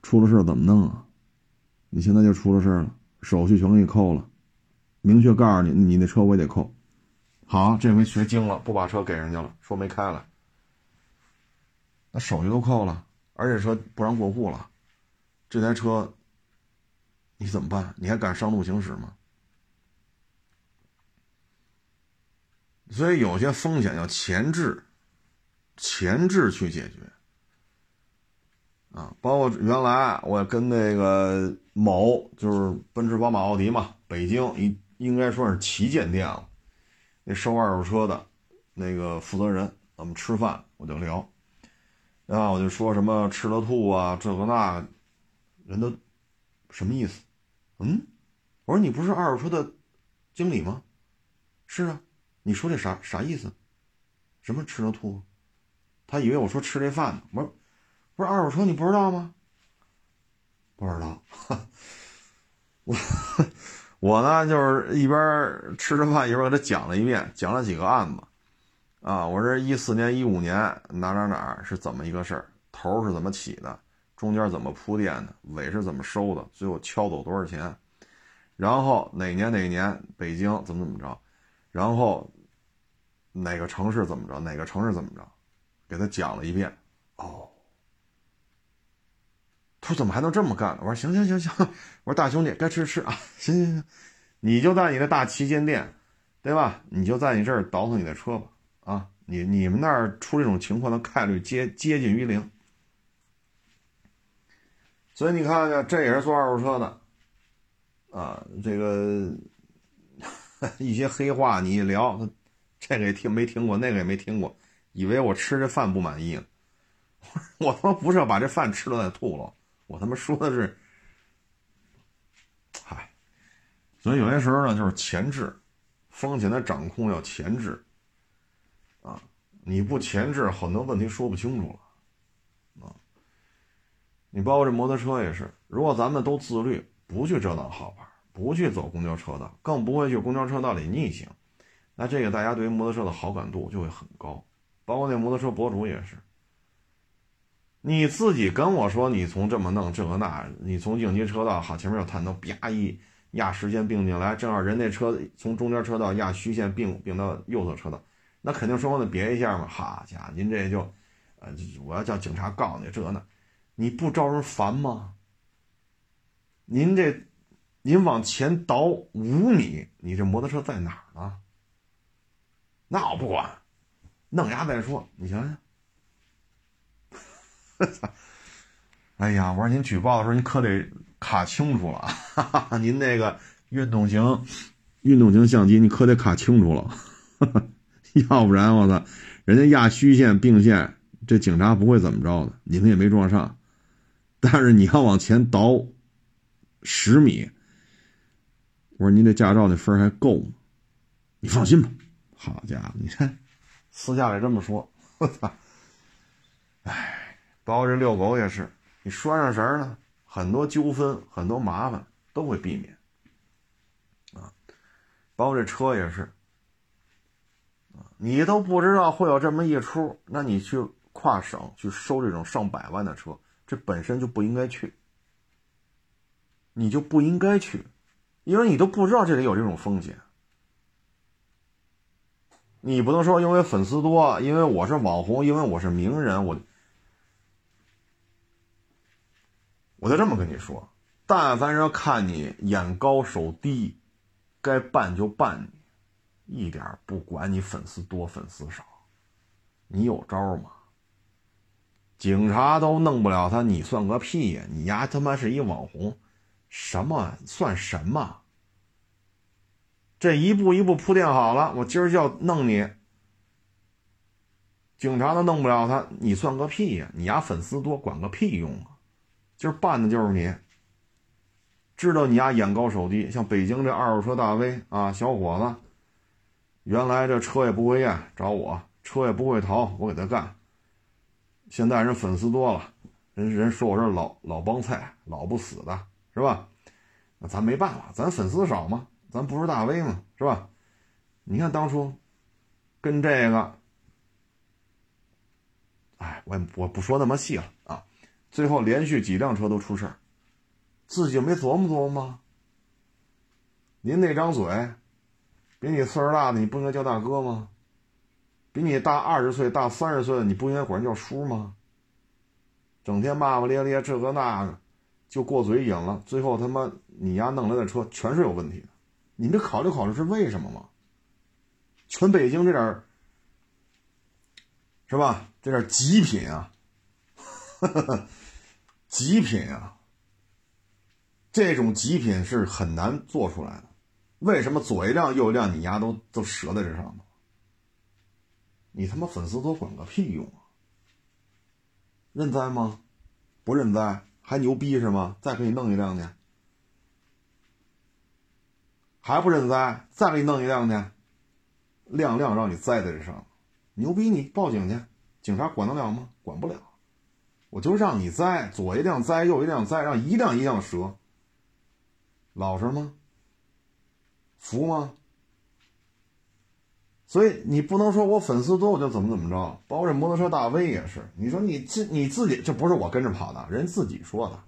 出了事怎么弄啊？你现在就出了事了，手续全给你扣了，明确告诉你，你那车我也得扣。好，这回学精了，不把车给人家了，说没开了，那手续都扣了，而且说不让过户了，这台车你怎么办？你还敢上路行驶吗？所以有些风险要前置，前置去解决。啊，包括原来我跟那个某就是奔驰、宝马、奥迪嘛，北京应应该说是旗舰店了。那收二手车的，那个负责人，我们吃饭我就聊，然后我就说什么吃了吐啊，这个那个，人都什么意思？嗯，我说你不是二手车的经理吗？是啊，你说这啥啥意思？什么吃了吐？他以为我说吃这饭呢。我说不是二手车，你不知道吗？不知道，[laughs] 我。我呢，就是一边吃着饭，一边给他讲了一遍，讲了几个案子。啊，我这一四年、一五年哪哪哪是怎么一个事儿？头是怎么起的？中间怎么铺垫的？尾是怎么收的？最后敲走多少钱？然后哪年哪年北京怎么怎么着？然后哪个城市怎么着？哪个城市怎么着？给他讲了一遍。哦，他说怎么还能这么干呢？我说行行行行，我说大兄弟该吃吃啊，行行行，你就在你的大旗舰店，对吧？你就在你这儿倒腾你的车吧。啊，你你们那儿出这种情况的概率接接近于零，所以你看看，这也是做二手车的，啊，这个 [laughs] 一些黑话你一聊，这个也听没听过，那个也没听过，以为我吃这饭不满意呢，[laughs] 我他妈不是要把这饭吃了再吐了，我他妈说的是，嗨，所以有些时候呢，就是前置，风险的掌控要前置。啊，你不前置，很多问题说不清楚了。你包括这摩托车也是，如果咱们都自律，不去折腾号牌，不去走公交车道，更不会去公交车道里逆行，那这个大家对于摩托车的好感度就会很高。包括那摩托车博主也是，你自己跟我说你从这么弄这个那，你从应急车道好前面有探头，啪一压实线并进来，正好人那车从中间车道压虚线并并到右侧车道。那肯定双方得别一下嘛，好家伙，您这就，呃，我要叫警察告你这呢，你不招人烦吗？您这，您往前倒五米，你这摩托车在哪儿呢？那我不管，弄牙再说。你想想，[laughs] 哎呀，我说您举报的时候，您可得卡清楚了，哈哈，您那个运动型，运动型相机，你可得卡清楚了。哈哈。要不然我操，人家压虚线并线，这警察不会怎么着的，你们也没撞上。但是你要往前倒十米，我说您这驾照那分还够吗？你放心吧，好家伙，你看私下里这么说，我操，哎，包括这遛狗也是，你拴上绳呢，很多纠纷、很多麻烦都会避免啊。包括这车也是。你都不知道会有这么一出，那你去跨省去收这种上百万的车，这本身就不应该去，你就不应该去，因为你都不知道这里有这种风险。你不能说因为粉丝多，因为我是网红，因为我是名人，我我就这么跟你说，但凡是看你眼高手低，该办就办你。一点不管你粉丝多粉丝少，你有招吗？警察都弄不了他，你算个屁呀！你丫他妈是一网红，什么算什么？这一步一步铺垫好了，我今儿就要弄你，警察都弄不了他，你算个屁呀！你丫粉丝多，管个屁用啊！今儿办的就是你，知道你丫眼高手低，像北京这二手车大 V 啊，小伙子。原来这车也不会验，找我；车也不会淘，我给他干。现在人粉丝多了，人人说我是老老帮菜，老不死的，是吧？那咱没办法，咱粉丝少嘛，咱不是大 V 嘛，是吧？你看当初跟这个，哎，我我不说那么细了啊。最后连续几辆车都出事儿，自己没琢磨琢磨吗？您那张嘴。比你岁数大的，你不应该叫大哥吗？比你大二十岁、大三十岁的，你不应该管人叫叔吗？整天骂骂咧咧，这个那个，就过嘴瘾了。最后他妈你丫弄来的车全是有问题的，你没考虑考虑是为什么吗？全北京这点儿是吧？这点极品啊，[laughs] 极品啊！这种极品是很难做出来的。为什么左一辆右一辆，你丫都都折在这上头？你他妈粉丝多管个屁用啊！认栽吗？不认栽还牛逼是吗？再给你弄一辆去，还不认栽？再给你弄一辆去，辆辆让你栽在这上，牛逼！你报警去，警察管得了吗？管不了。我就让你栽，左一辆栽，右一辆栽，让一辆一辆折，老实吗？服吗？所以你不能说我粉丝多我就怎么怎么着，包括这摩托车大 V 也是，你说你自你自己这不是我跟着跑的，人自己说的，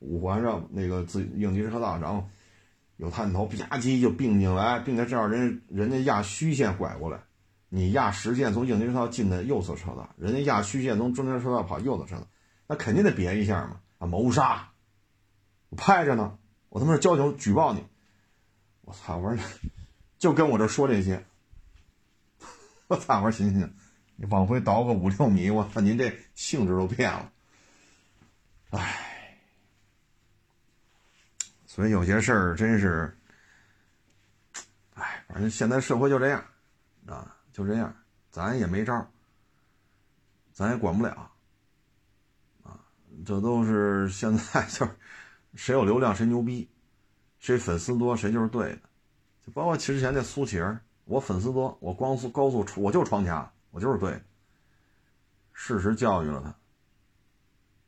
五环上那个自应急车道，然后有探头吧唧就并进来，并且这样人人家压虚线拐过来，你压实线从应急车道进的右侧车道，人家压虚线从中间车道跑右侧车道，那肯定得别一下嘛，啊谋杀，我拍着呢，我他妈是交警举报你，我操，我说就跟我这说这些。我操！我说行行，你往回倒个五六米，我操，您这性质都变了。唉，所以有些事儿真是，唉，反正现在社会就这样，啊，就这样，咱也没招，咱也管不了，啊，这都是现在就是谁有流量谁牛逼，谁粉丝多谁就是对的，就包括之前那苏乞儿。我粉丝多，我光速高速我就闯卡，我就是对。事实教育了他，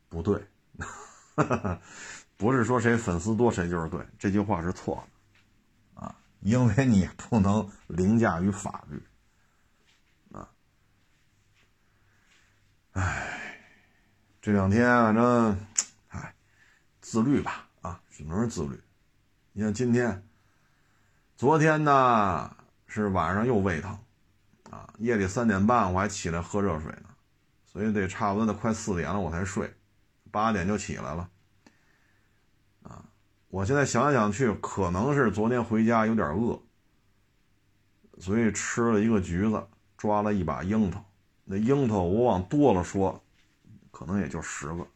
不对，[laughs] 不是说谁粉丝多谁就是对，这句话是错的，啊，因为你不能凌驾于法律，啊，唉，这两天反正，唉，自律吧，啊，只能是自律。你像今天，昨天呢？是晚上又胃疼，啊，夜里三点半我还起来喝热水呢，所以得差不多得快四点了我才睡，八点就起来了，啊，我现在想来想去，可能是昨天回家有点饿，所以吃了一个橘子，抓了一把樱桃，那樱桃我往多了说，可能也就十个，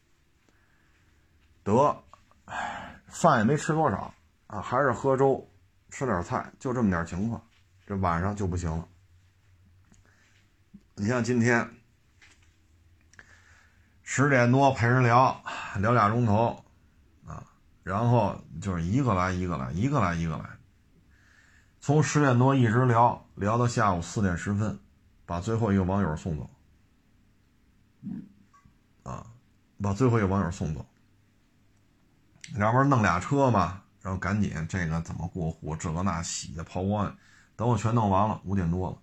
得，唉饭也没吃多少啊，还是喝粥，吃点菜，就这么点情况。这晚上就不行了。你像今天十点多陪人聊聊俩钟头啊，然后就是一个来一个来，一个来一个来，从十点多一直聊聊到下午四点十分，把最后一个网友送走。啊，把最后一个网友送走，然后弄俩车嘛，然后赶紧这个怎么过户，这个那洗的抛光。等我全弄完了，五点多了，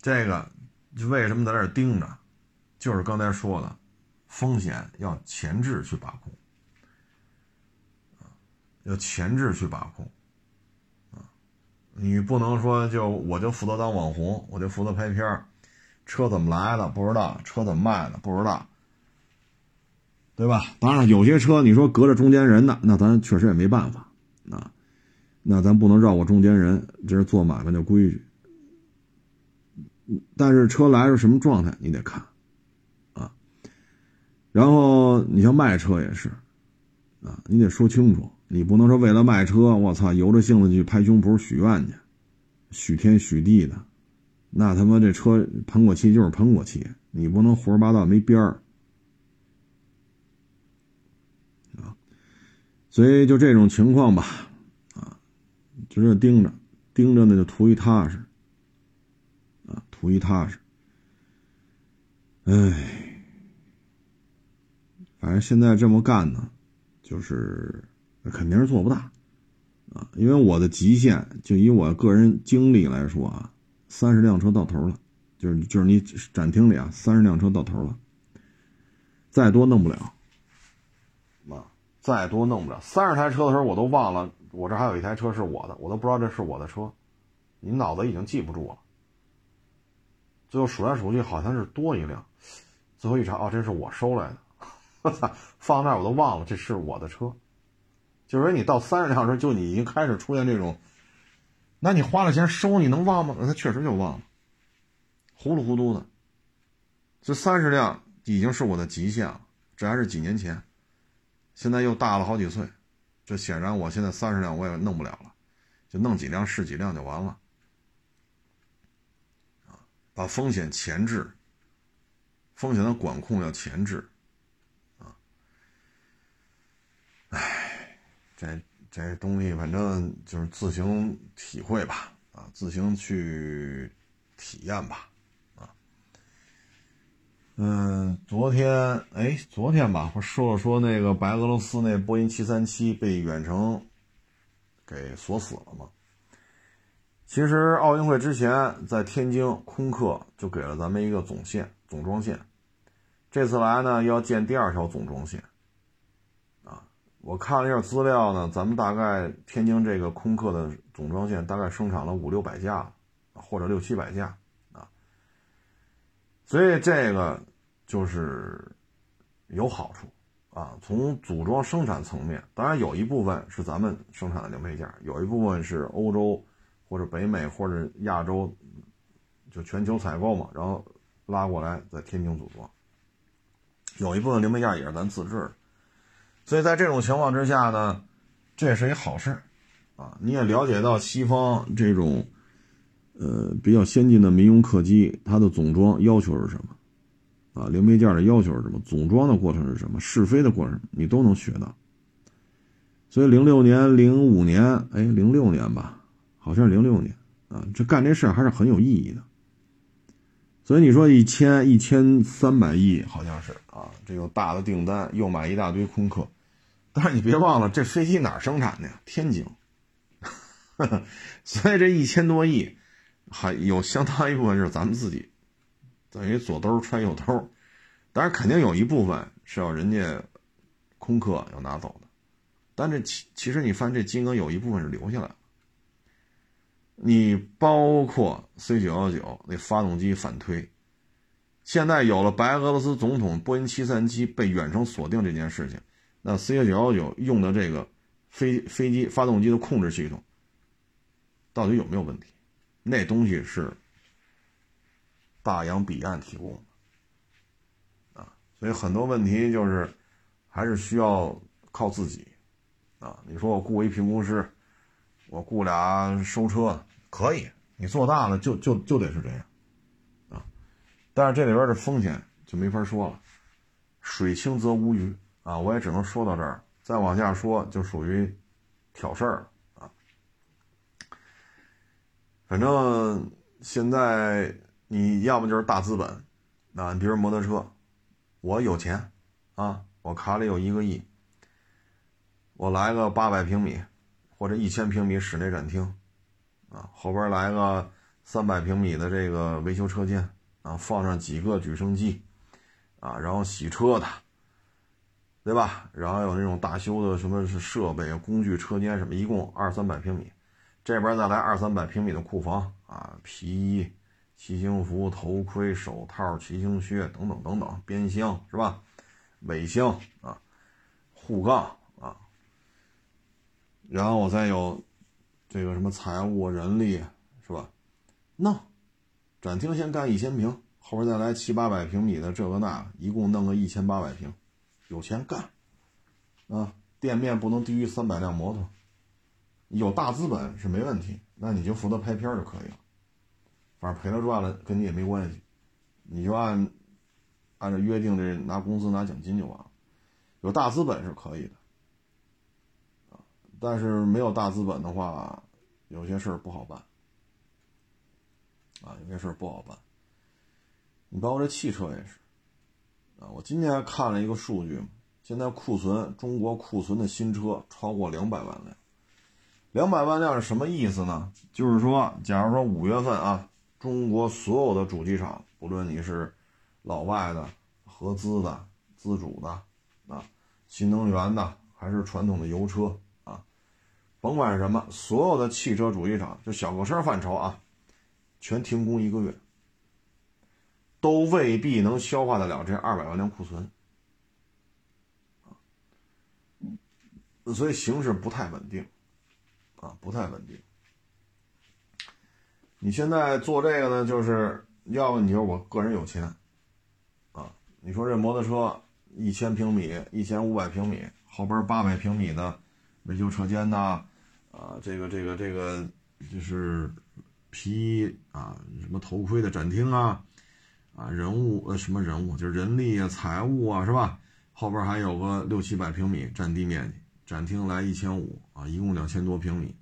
这个就为什么在这盯着，就是刚才说的，风险要前置去把控，要前置去把控，你不能说就我就负责当网红，我就负责拍片车怎么来的不知道，车怎么卖的不知道，对吧？当然，有些车你说隔着中间人的，那咱确实也没办法。啊，那咱不能绕过中间人，这是做买卖的规矩。但是车来是什么状态，你得看，啊。然后你像卖车也是，啊，你得说清楚，你不能说为了卖车，我操，由着性子去拍胸脯许愿去，许天许地的，那他妈这车喷过漆就是喷过漆，你不能胡说八道没边儿。所以就这种情况吧，啊，就这盯着，盯着呢就图一踏实，啊，图一踏实。哎，反正现在这么干呢，就是肯定是做不大，啊，因为我的极限就以我个人经历来说啊，三十辆车到头了，就是就是你展厅里啊，三十辆车到头了，再多弄不了。再多弄不了三十台车的时候，我都忘了我这还有一台车是我的，我都不知道这是我的车。你脑子已经记不住了。最后数来数去，好像是多一辆。最后一查，哦，这是我收来的。我操，放那儿我都忘了这是我的车。就是说你到三十辆时候，就你已经开始出现这种，那你花了钱收，你能忘吗？那他确实就忘了，糊里糊涂的。这三十辆已经是我的极限了，这还是几年前。现在又大了好几岁，这显然我现在三十辆我也弄不了了，就弄几辆是几辆就完了，啊，把风险前置，风险的管控要前置，啊，哎，这这东西反正就是自行体会吧，啊，自行去体验吧。嗯，昨天哎，昨天吧，我说了说那个白俄罗斯那波音七三七被远程给锁死了嘛。其实奥运会之前，在天津空客就给了咱们一个总线、总装线。这次来呢，要建第二条总装线。啊，我看了一下资料呢，咱们大概天津这个空客的总装线大概生产了五六百架，或者六七百架啊。所以这个就是有好处啊。从组装生产层面，当然有一部分是咱们生产的零配件，有一部分是欧洲。或者北美或者亚洲，就全球采购嘛，然后拉过来在天津组装。有一部分零配件也是咱自制的，所以在这种情况之下呢，这也是一好事啊！你也了解到西方这种呃比较先进的民用客机，它的总装要求是什么啊？零配件的要求是什么？总装的过程是什么？试飞的过程你都能学到。所以零六年、零五年，哎，零六年吧。好像是零六年啊，这干这事还是很有意义的。所以你说一千一千三百亿，好像是啊，这个大的订单又买一大堆空客，但是你别忘了，这飞机哪儿生产的呀？天津。[laughs] 所以这一千多亿，还有相当一部分是咱们自己，等于左兜揣右兜。当然，肯定有一部分是要人家空客要拿走的，但这其其实你发现这金额有一部分是留下来了。你包括 C 九幺九那发动机反推，现在有了白俄罗斯总统波音七三七被远程锁定这件事情，那 C 九幺九用的这个飞飞机发动机的控制系统到底有没有问题？那东西是大洋彼岸提供的啊，所以很多问题就是还是需要靠自己啊。你说我雇一评估师，我雇俩收车。可以，你做大了就就就得是这样，啊，但是这里边的风险就没法说了，水清则无鱼啊，我也只能说到这儿，再往下说就属于挑事儿了啊。反正现在你要么就是大资本，啊，比如摩托车，我有钱啊，我卡里有一个亿，我来个八百平米或者一千平米室内展厅。啊，后边来个三百平米的这个维修车间啊，放上几个举升机啊，然后洗车的，对吧？然后有那种大修的什么是设备、工具车间什么，一共二三百平米。这边再来二三百平米的库房啊，皮衣、骑行服、头盔、手套、骑行靴等等等等，边箱是吧？尾箱啊，护杠啊，然后我再有。这个什么财务、人力，是吧？弄，展厅先干一千平，后边再来七八百平米的这个那，一共弄个一千八百平，有钱干，啊，店面不能低于三百辆摩托，有大资本是没问题，那你就负责拍片就可以了，反正赔了赚了跟你也没关系，你就按按照约定这拿工资拿奖金就完了，有大资本是可以的。但是没有大资本的话，有些事儿不好办，啊，有些事儿不好办。你包括这汽车也是，啊，我今天看了一个数据，现在库存中国库存的新车超过两百万辆，两百万辆是什么意思呢？就是说，假如说五月份啊，中国所有的主机厂，不论你是老外的、合资的、自主的，啊，新能源的还是传统的油车啊。甭管是什么，所有的汽车主机厂，就小客车范畴啊，全停工一个月，都未必能消化得了这二百万辆库存，所以形势不太稳定，啊，不太稳定。你现在做这个呢，就是要不你说我个人有钱，啊，你说这摩托车一千平米、一千五百平米，后边八百平米的维修车间呐。啊，这个这个这个就是皮啊，什么头盔的展厅啊，啊，人物呃什么人物，就是人力啊、财务啊，是吧？后边还有个六七百平米占地面积，展厅来一千五啊，一共两千多平米，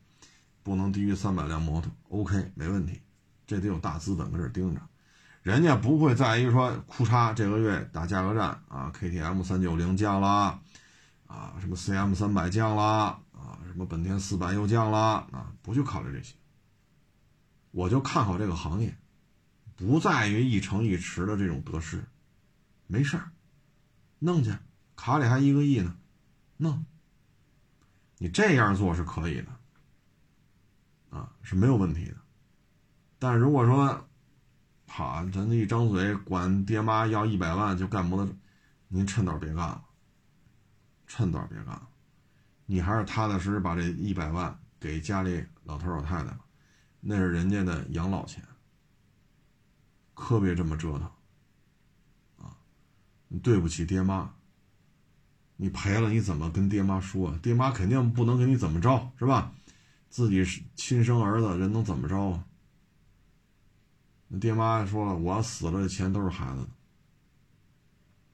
不能低于三百辆摩托，OK，没问题。这得有大资本搁这盯着，人家不会在意说，库嚓这个月打价格战啊，KTM 三九零降了，啊，什么 CM 三百降了啊。什么本田四百又降了啊？不去考虑这些我就看好这个行业，不在于一城一池的这种得失，没事儿，弄去，卡里还一个亿呢，弄。你这样做是可以的，啊，是没有问题的。但如果说，好，咱这一张嘴管爹妈要一百万就干摩托，您趁早别干了，趁早别干了，你还是踏踏实实把这一百万给家里老头老太太吧，那是人家的养老钱，可别这么折腾，啊，你对不起爹妈。你赔了，你怎么跟爹妈说？爹妈肯定不能给你怎么着，是吧？自己是亲生儿子，人能怎么着啊？那爹妈说了，我要死了，这钱都是孩子的。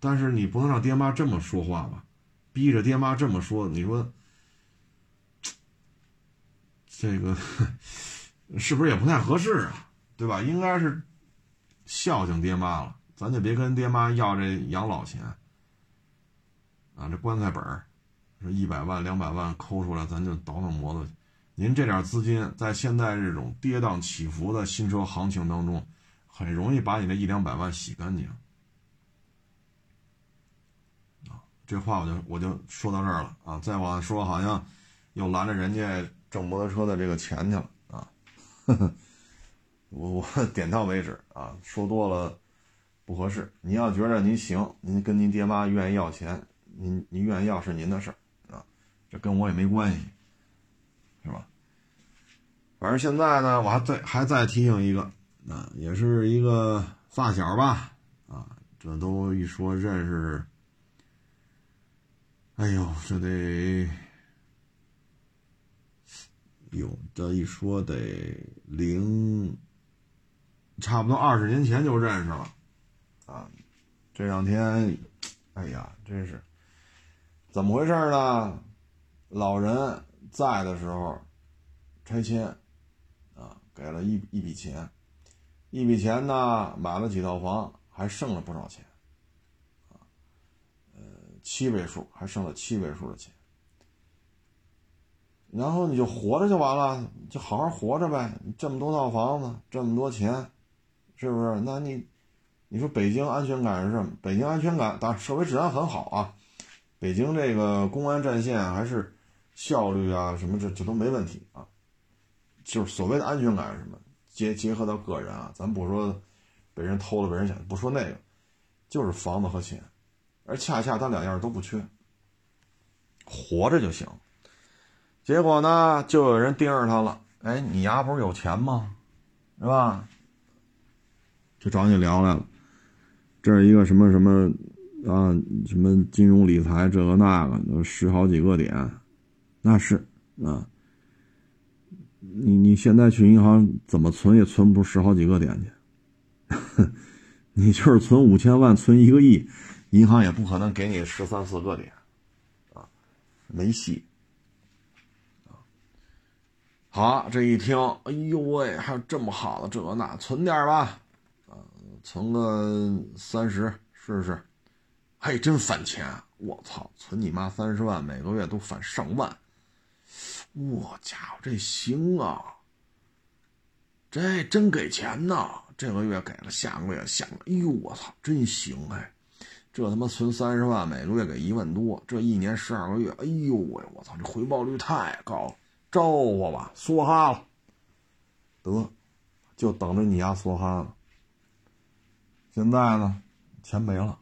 但是你不能让爹妈这么说话吧？逼着爹妈这么说，你说 [tsk] 这个 [laughs] 是不是也不太合适啊？对吧？应该是孝敬爹妈了，咱就别跟爹妈要这养老钱。啊，这棺材本儿，一百万、两百万抠出来，咱就倒腾摩托。您这点资金，在现在这种跌宕起伏的新车行情当中，很容易把你这一两百万洗干净。啊，这话我就我就说到这儿了啊！再往说，好像又拦着人家挣摩托车的这个钱去了啊！呵 [laughs] 呵我我点到为止啊，说多了不合适。您要觉得您行，您跟您爹妈愿意要钱。您您愿意要是您的事儿啊，这跟我也没关系，是吧？反正现在呢，我还再还再提醒一个，啊，也是一个发小吧，啊，这都一说认识，哎呦，这得，有这一说得零，差不多二十年前就认识了，啊，这两天，哎呀，真是。怎么回事呢？老人在的时候，拆迁，啊，给了一一笔钱，一笔钱呢，买了几套房，还剩了不少钱，啊，呃，七位数，还剩了七位数的钱。然后你就活着就完了，就好好活着呗。这么多套房子，这么多钱，是不是？那你，你说北京安全感是什么？北京安全感，当然社会治安很好啊。北京这个公安战线还是效率啊，什么这这都没问题啊。就是所谓的安全感是什么？结结合到个人啊，咱不说被人偷了、被人抢，不说那个，就是房子和钱，而恰恰他两样都不缺，活着就行。结果呢，就有人盯着他了。哎，你丫不是有钱吗？是吧？就找你聊来了。这是一个什么什么？啊，什么金融理财这个那个，十好几个点，那是啊。你你现在去银行怎么存也存不出十好几个点去，[laughs] 你就是存五千万，存一个亿，银行也不可能给你十三四个点，啊，没戏。好，这一听，哎呦喂，还有这么好的这个那，存点吧，啊，存个三十试试。还真返钱！我操，存你妈三十万，每个月都返上万！我家伙，这行啊！这真给钱呐！这个月给了，下个月下，哎呦，我操，真行哎！这他妈存三十万，每个月给一万多，这一年十二个月，哎呦喂，我操，这回报率太高了！招呼吧，梭哈了，得，就等着你丫梭哈了。现在呢，钱没了。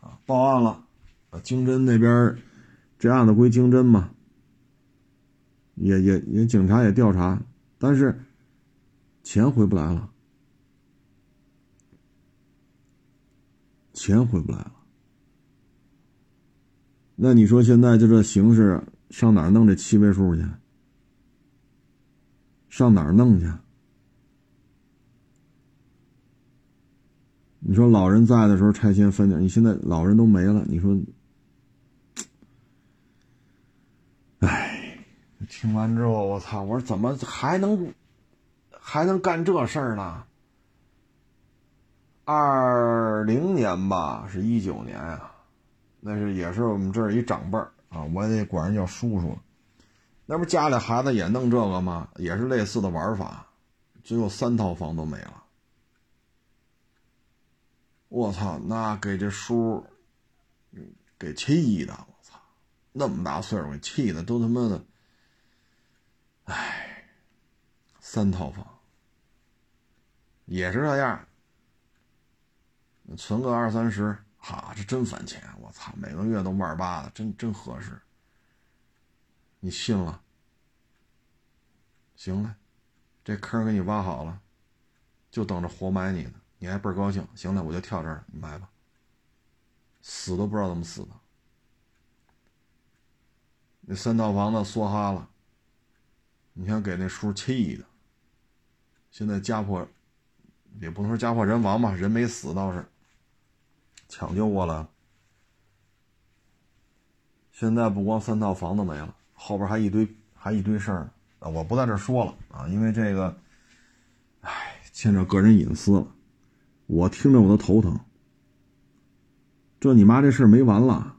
啊报案了，经侦那边这案子归经侦嘛，也也也警察也调查，但是钱回不来了，钱回不来了。那你说现在就这形势，上哪儿弄这七位数去？上哪儿弄去？你说老人在的时候拆迁分点，你现在老人都没了，你说，哎，听完之后我操，我说怎么还能还能干这事儿呢？二零年吧，是一九年啊，那是也是我们这儿一长辈儿啊，我也得管人叫叔叔。那不家里孩子也弄这个吗？也是类似的玩法最后三套房都没了。我操，那给这叔，给气的，我操，那么大岁数给气的，都他妈的，唉，三套房，也是这样，存个二三十，哈，这真翻钱，我操，每个月都万八的，真真合适。你信了？行了，这坑给你挖好了，就等着活埋你呢。你还倍儿高兴？行了，我就跳这儿，你埋吧。死都不知道怎么死的。那三套房子梭哈了，你想给那叔气的。现在家破，也不能说家破人亡吧，人没死倒是抢救过了。现在不光三套房子没了，后边还一堆还一堆事儿啊！我不在这说了啊，因为这个，唉，牵扯个人隐私了。我听着我都头疼，这你妈这事没完了，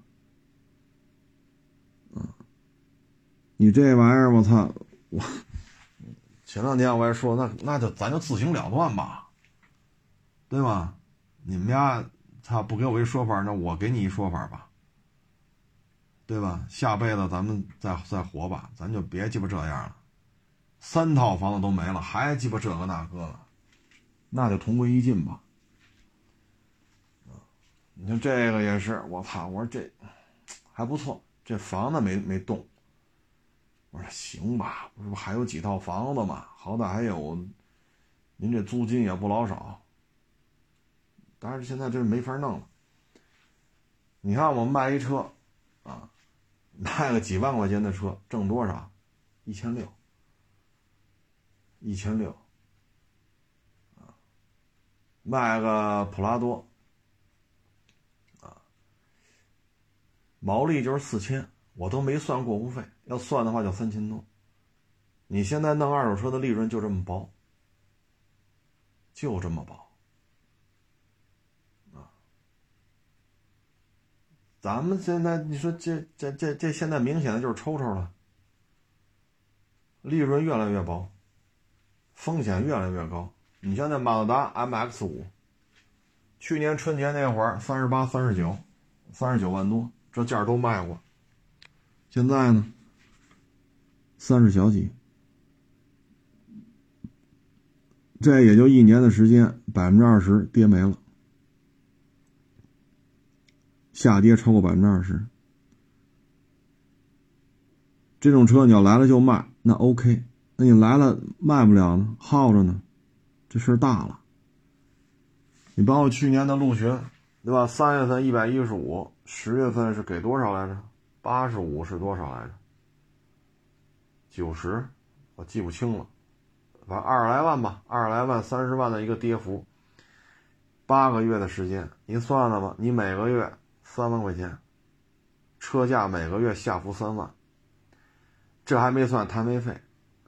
你这玩意儿我操，我 [laughs] 前两天我还说那那就咱就自行了断吧，对吧？你们家他不给我一说法，那我给你一说法吧，对吧？下辈子咱们再再活吧，咱就别鸡巴这样了，三套房子都没了，还鸡巴这个那个的，那就同归于尽吧。你看这个也是，我操！我说这还不错，这房子没没动。我说行吧，不是还有几套房子吗？好歹还有，您这租金也不老少。但是现在这没法弄了。你看我卖一车，啊，卖个几万块钱的车，挣多少？一千六。一千六。啊，卖个普拉多。啊毛利就是四千，我都没算过户费，要算的话就三千多。你现在弄二手车的利润就这么薄，就这么薄啊！咱们现在你说这这这这现在明显的就是抽抽了，利润越来越薄，风险越来越高。你像那马自达 MX 五，去年春节那会儿三十八、三十九、三十九万多。这价都卖过，现在呢，三十小几，这也就一年的时间，百分之二十跌没了，下跌超过百分之二十。这种车你要来了就卖，那 OK，那你来了卖不了呢，耗着呢，这事儿大了。你包括去年的陆巡，对吧？三月份一百一十五。十月份是给多少来着？八十五是多少来着？九十，我记不清了，反正二十来万吧，二十来万，三十万的一个跌幅。八个月的时间，您算了吧，你每个月三万块钱，车价每个月下浮三万，这还没算摊位费，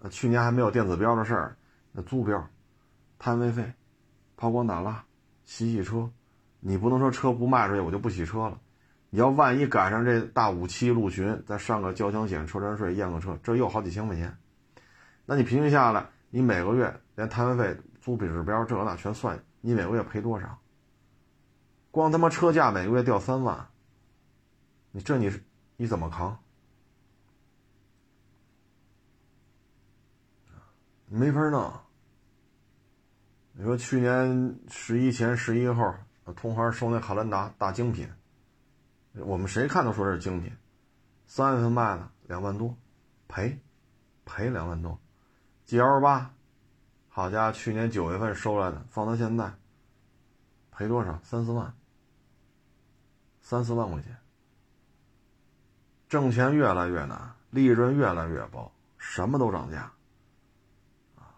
去年还没有电子标的事儿，那租标、摊位费、抛光打蜡、洗洗车，你不能说车不卖出去我就不洗车了。你要万一赶上这大五七陆巡，再上个交强险、车船税、验个车，这又好几千块钱。那你平均下来，你每个月连摊位费、租品指标这那全算，你每个月赔多少？光他妈车价每个月掉三万，你这你是你怎么扛？没法弄。你说去年十一前、十一后，同行收那汉兰达大精品。我们谁看都说这是精品，三月份卖了两万多，赔，赔两万多，G L 八，好家伙，去年九月份收来的，放到现在，赔多少？三四万，三四万块钱，挣钱越来越难，利润越来越薄，什么都涨价，啊，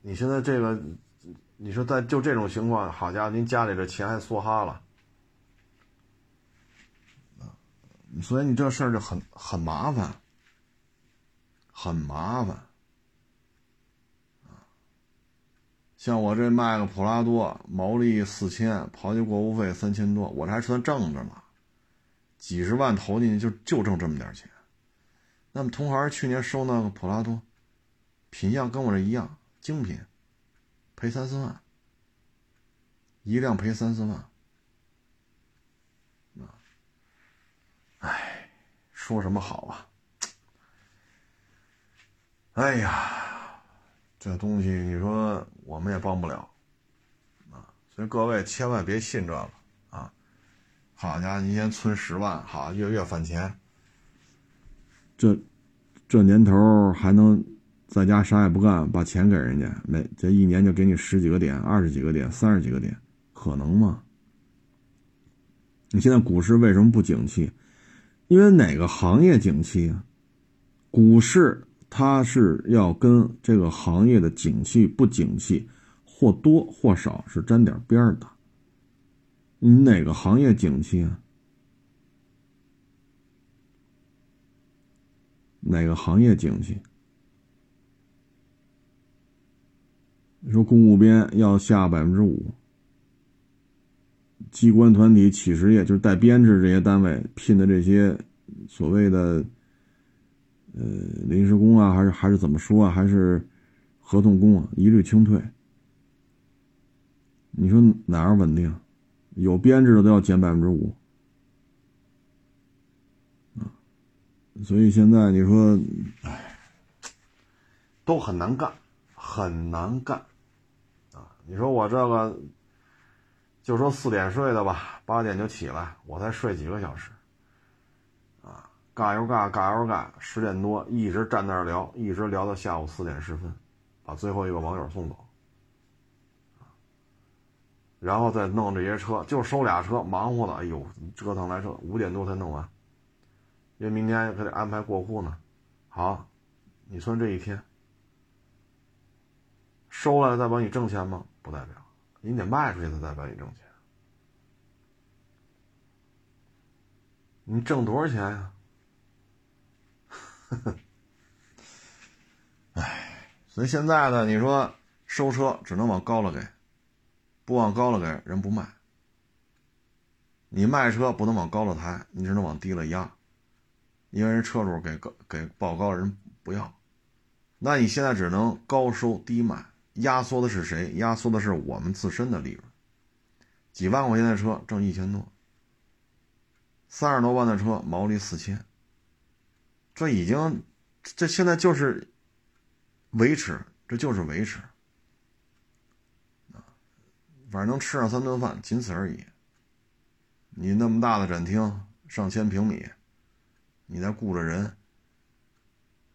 你现在这个，你说在就这种情况，好家伙，您家里这钱还梭哈了。所以你这事儿就很很麻烦，很麻烦，像我这卖个普拉多，毛利四千，刨去过户费三千多，我这还算挣着呢，几十万投进去就就挣这么点钱。那么同行去年收那个普拉多，品相跟我这一样，精品，赔三四万，一辆赔三四万，啊，哎，说什么好啊？哎呀，这东西你说我们也帮不了，啊，所以各位千万别信这个啊！好家伙，你先存十万，好，月月返钱，这这年头还能？在家啥也不干，把钱给人家，每这一年就给你十几个点、二十几个点、三十几个点，可能吗？你现在股市为什么不景气？因为哪个行业景气啊？股市它是要跟这个行业的景气不景气或多或少是沾点边的。你哪个行业景气啊？哪个行业景气？你说公务编要下百分之五，机关团体企事业就是带编制这些单位聘的这些所谓的呃临时工啊，还是还是怎么说啊，还是合同工啊，一律清退。你说哪儿稳定？有编制的都要减百分之五！所以现在你说，哎，都很难干，很难干啊。你说我这个，就说四点睡的吧，八点就起来，我才睡几个小时，啊，尬又尬，尬又尬，十点多一直站那儿聊，一直聊到下午四点十分，把最后一个网友送走，然后再弄这些车，就收俩车，忙活的，哎呦，折腾来折，五点多才弄完，因为明天还得安排过户呢。好，你算这一天。收了再帮你挣钱吗？不代表，你得卖出去，他再帮你挣钱。你挣多少钱呀？[laughs] 哎，所以现在呢，你说收车只能往高了给，不往高了给人不卖。你卖车不能往高了抬，你只能往低了压，因为人车主给高给报高人不要，那你现在只能高收低卖。压缩的是谁？压缩的是我们自身的利润。几万块钱的车挣一千多，三十多万的车毛利四千，这已经，这现在就是维持，这就是维持，反正能吃上三顿饭，仅此而已。你那么大的展厅，上千平米，你再雇着人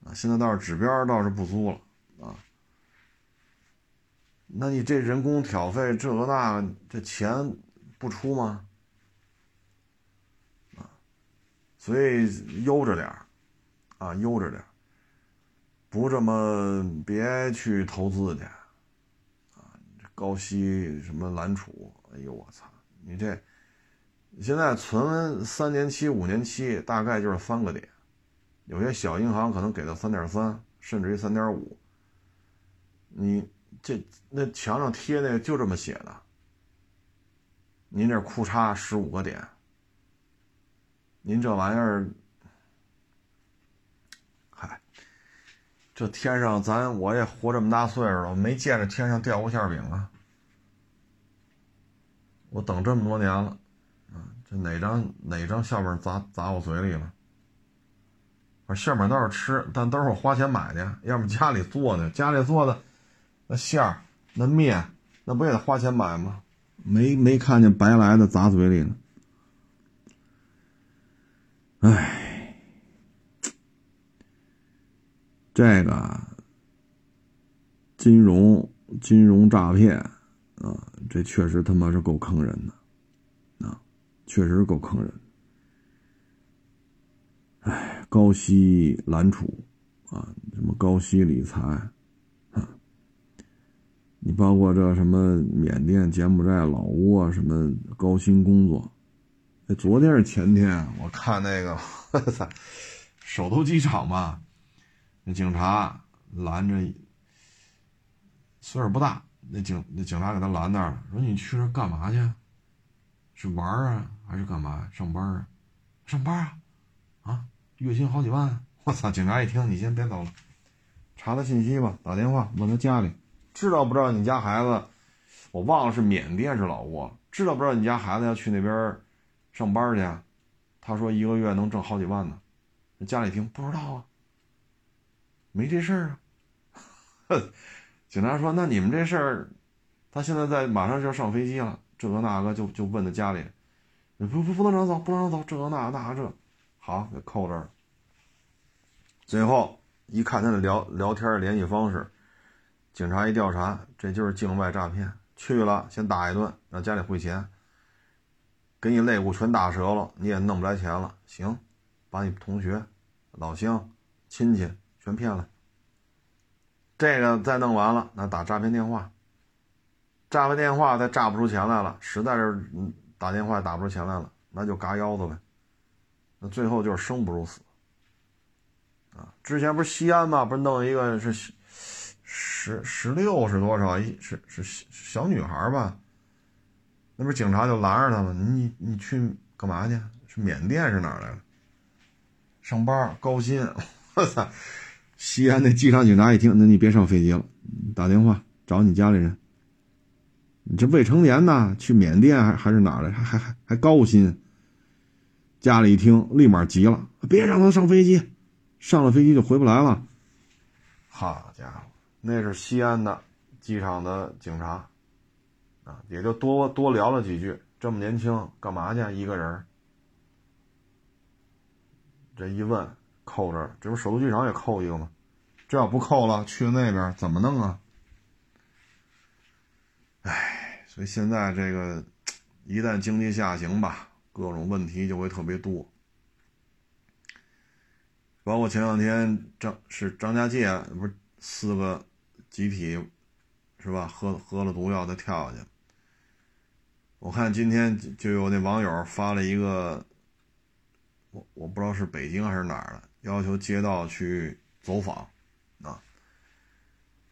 啊，现在倒是指标倒是不租了啊。那你这人工挑费这个那这钱不出吗？啊，所以悠着点啊，悠着点不这么别去投资去，啊，高息什么蓝储，哎呦我操，你这现在存三年期、五年期大概就是三个点，有些小银行可能给到三点三，甚至于三点五，你。这那墙上贴那个就这么写的。您这裤衩十五个点，您这玩意儿，嗨，这天上咱我也活这么大岁数了，没见着天上掉过馅饼啊。我等这么多年了，啊，这哪张哪张馅饼砸砸我嘴里了？我馅饼倒是吃，但都是我花钱买的，要么家里做的，家里做的。那馅儿，那面，那不也得花钱买吗？没没看见白来的砸嘴里呢。哎，这个金融金融诈骗啊，这确实他妈是够坑人的啊，确实够坑人。哎，高息揽储啊，什么高息理财。你包括这什么缅甸、柬埔寨、老挝，什么高薪工作？那昨天是前天，我看那个，我操首都机场吧，那警察拦着，岁数不大，那警那警察给他拦那儿了，说你去这干嘛去？是玩啊，还是干嘛？上班啊？上班啊？啊，月薪好几万？我操！警察一听，你先别走了，查他信息吧，打电话问他家里。知道不知道你家孩子？我忘了是缅甸是老挝，知道不知道你家孩子要去那边上班去？他说一个月能挣好几万呢。家里听不知道啊，没这事儿啊。[laughs] 警察说：“那你们这事儿，他现在在马上就要上飞机了，这个那个就就问他家里，不不不能让走，不能让走，这个那个那个这，好给扣这儿。最后一看他的聊聊天联系方式，警察一调查，这就是境外诈骗。去了先打一顿，让家里汇钱，给你肋骨全打折了，你也弄不来钱了。行，把你同学、老乡、亲戚全骗了。”这个再弄完了，那打诈骗电话，诈骗电话再诈不出钱来了，实在是打电话打不出钱来了，那就嘎腰子呗。那最后就是生不如死啊！之前不是西安吗？不是弄一个是十十六是多少？一是是小女孩吧？那不是警察就拦着他吗？你你去干嘛去？是缅甸是哪来的？上班高薪，[laughs] 我操！西安那机场警察一听，那你别上飞机了，打电话找你家里人。你这未成年呢，去缅甸还还是哪来？还还还高薪。家里一听，立马急了，别让他上飞机，上了飞机就回不来了。好家伙，那是西安的机场的警察啊，也就多多聊了几句。这么年轻，干嘛去？一个人。这一问。扣这儿，这不首都机场也扣一个吗？这要不扣了，去那边怎么弄啊？哎，所以现在这个一旦经济下行吧，各种问题就会特别多。包括前两天张是张家界，不是四个集体是吧？喝喝了毒药再跳下去。我看今天就有那网友发了一个，我我不知道是北京还是哪儿的。要求街道去走访，啊，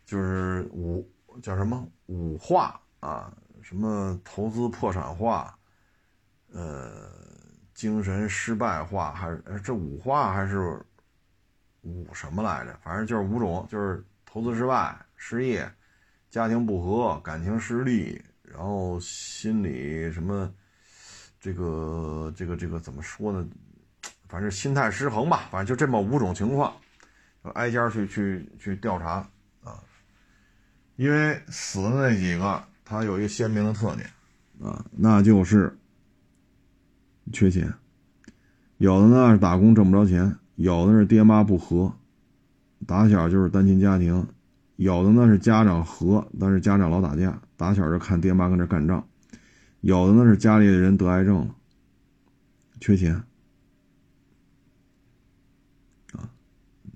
就是五叫什么五化啊，什么投资破产化，呃，精神失败化，还是这五化还是五什么来着？反正就是五种，就是投资失败、失业、家庭不和、感情失利，然后心理什么，这个这个这个怎么说呢？反正心态失衡吧，反正就这么五种情况，挨家去去去调查啊。因为死的那几个，他有一个鲜明的特点啊，那就是缺钱。有的呢是打工挣不着钱，有的是爹妈不和，打小就是单亲家庭，有的呢是家长和，但是家长老打架，打小就看爹妈跟这干仗，有的呢是家里的人得癌症了，缺钱啊。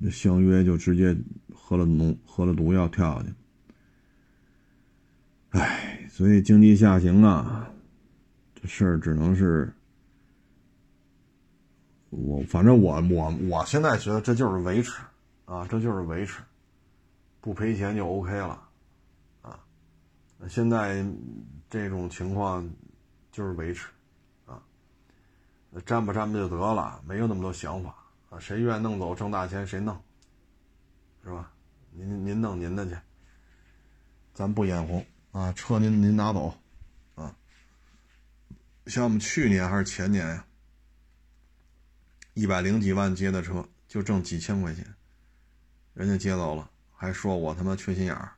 相约就直接喝了农喝了毒药跳下去，唉，所以经济下行啊，这事儿只能是，我反正我我我现在觉得这就是维持啊，这就是维持，不赔钱就 OK 了，啊，现在这种情况就是维持，啊，占吧占吧就得了，没有那么多想法啊。谁愿意弄走挣大钱，谁弄，是吧？您您弄您的去，咱不眼红啊。车您您拿走，啊。像我们去年还是前年呀，一百零几万接的车，就挣几千块钱，人家接走了，还说我他妈缺心眼儿，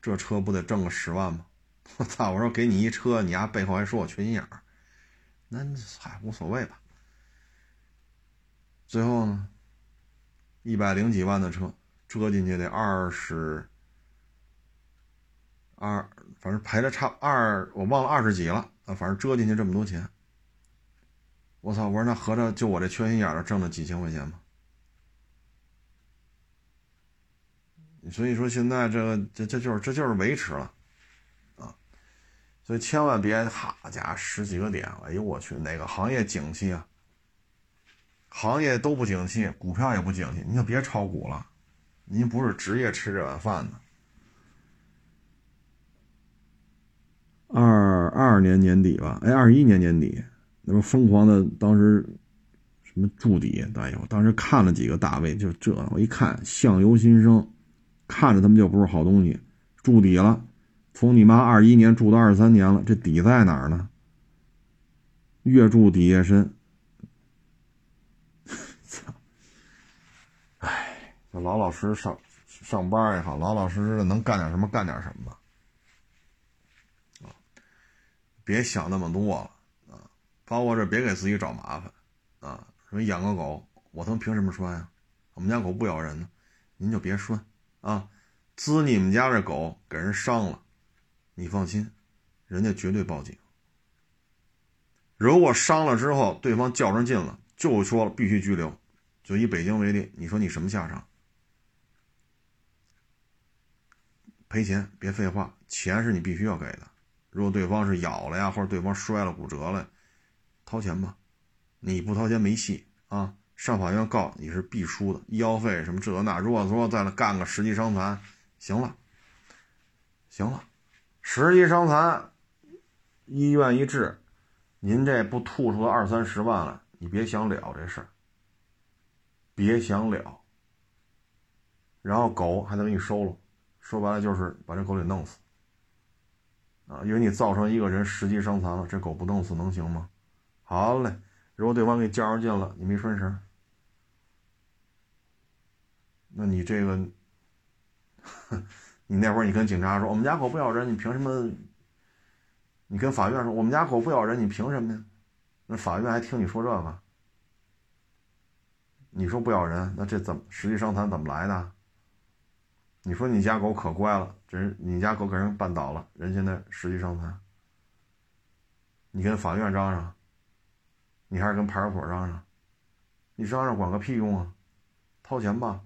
这车不得挣个十万吗？[laughs] 我操！我说给你一车，你丫背后还说我缺心眼儿，那嗨无所谓吧。最后呢，一百零几万的车折进去得二十二，反正赔了差二，我忘了二十几了啊，反正折进去这么多钱。我操！我说那合着就我这缺心眼儿挣了几千块钱吗？所以说现在这个这这就是这就是维持了啊，所以千万别哈家十几个点，哎呦我去，哪个行业景气啊？行业都不景气，股票也不景气，你就别炒股了。您不是职业吃这碗饭的。二二年年底吧，哎，二一年年底，那不疯狂的，当时什么筑底，哎呦，当时看了几个大 V，就这，我一看相由心生，看着他们就不是好东西，筑底了，从你妈二一年住到二三年了，这底在哪儿呢？越筑底越深。[laughs] 操！哎，就老老实实上上班也好，老老实实的能干点什么干点什么吧。啊，别想那么多了啊！包括这别给自己找麻烦啊！什么养个狗，我他妈凭什么拴呀？我们家狗不咬人呢，您就别拴啊！滋你们家这狗给人伤了，你放心，人家绝对报警。如果伤了之后对方较上劲了，就说了必须拘留。就以北京为例，你说你什么下场？赔钱，别废话，钱是你必须要给的。如果对方是咬了呀，或者对方摔了骨折了，掏钱吧，你不掏钱没戏啊！上法院告你是必输的，医药费什么这那。如果说再干个十级伤残，行了，行了，十级伤残，医院一治，您这不吐出个二三十万来，你别想了这事儿，别想了。然后狗还得给你收了。说白了就是把这狗给弄死，啊，因为你造成一个人十级伤残了，这狗不弄死能行吗？好嘞，如果对方给你较上劲了，你没拴绳，那你这个，你那会儿你跟警察说我们家狗不咬人，你凭什么？你跟法院说我们家狗不咬人，你凭什么呀？那法院还听你说这个？你说不咬人，那这怎么实际伤残怎么来的？你说你家狗可乖了，这人你家狗给人绊倒了，人现在实际伤残。你跟法院嚷嚷，你还是跟派出所嚷嚷，你嚷嚷管个屁用啊！掏钱吧，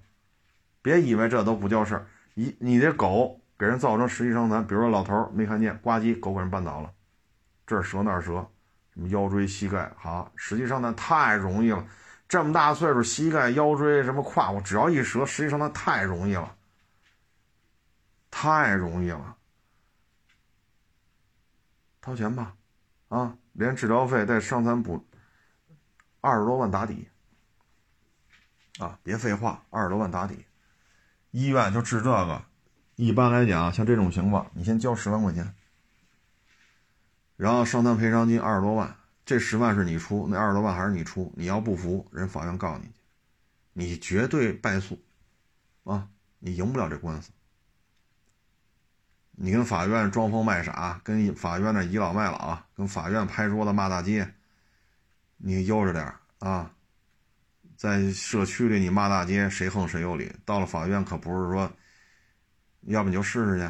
别以为这都不叫事儿。一你这狗给人造成十级伤残，比如说老头没看见，呱唧狗给人绊倒了，这儿折那儿折，什么腰椎、膝盖，好，十级伤残太容易了。这么大岁数，膝盖、腰椎什么胯骨，只要一折，十级伤残太容易了。太容易了，掏钱吧，啊，连治疗费带伤残补，二十多万打底，啊，别废话，二十多万打底，医院就治这个，一般来讲，像这种情况，你先交十万块钱，然后伤残赔偿金二十多万，这十万是你出，那二十多万还是你出，你要不服，人法院告你去，你绝对败诉，啊，你赢不了这官司。你跟法院装疯卖傻，跟法院那倚老卖老，跟法院拍桌子骂大街，你悠着点啊！在社区里你骂大街，谁横谁有理。到了法院可不是说，要不你就试试去，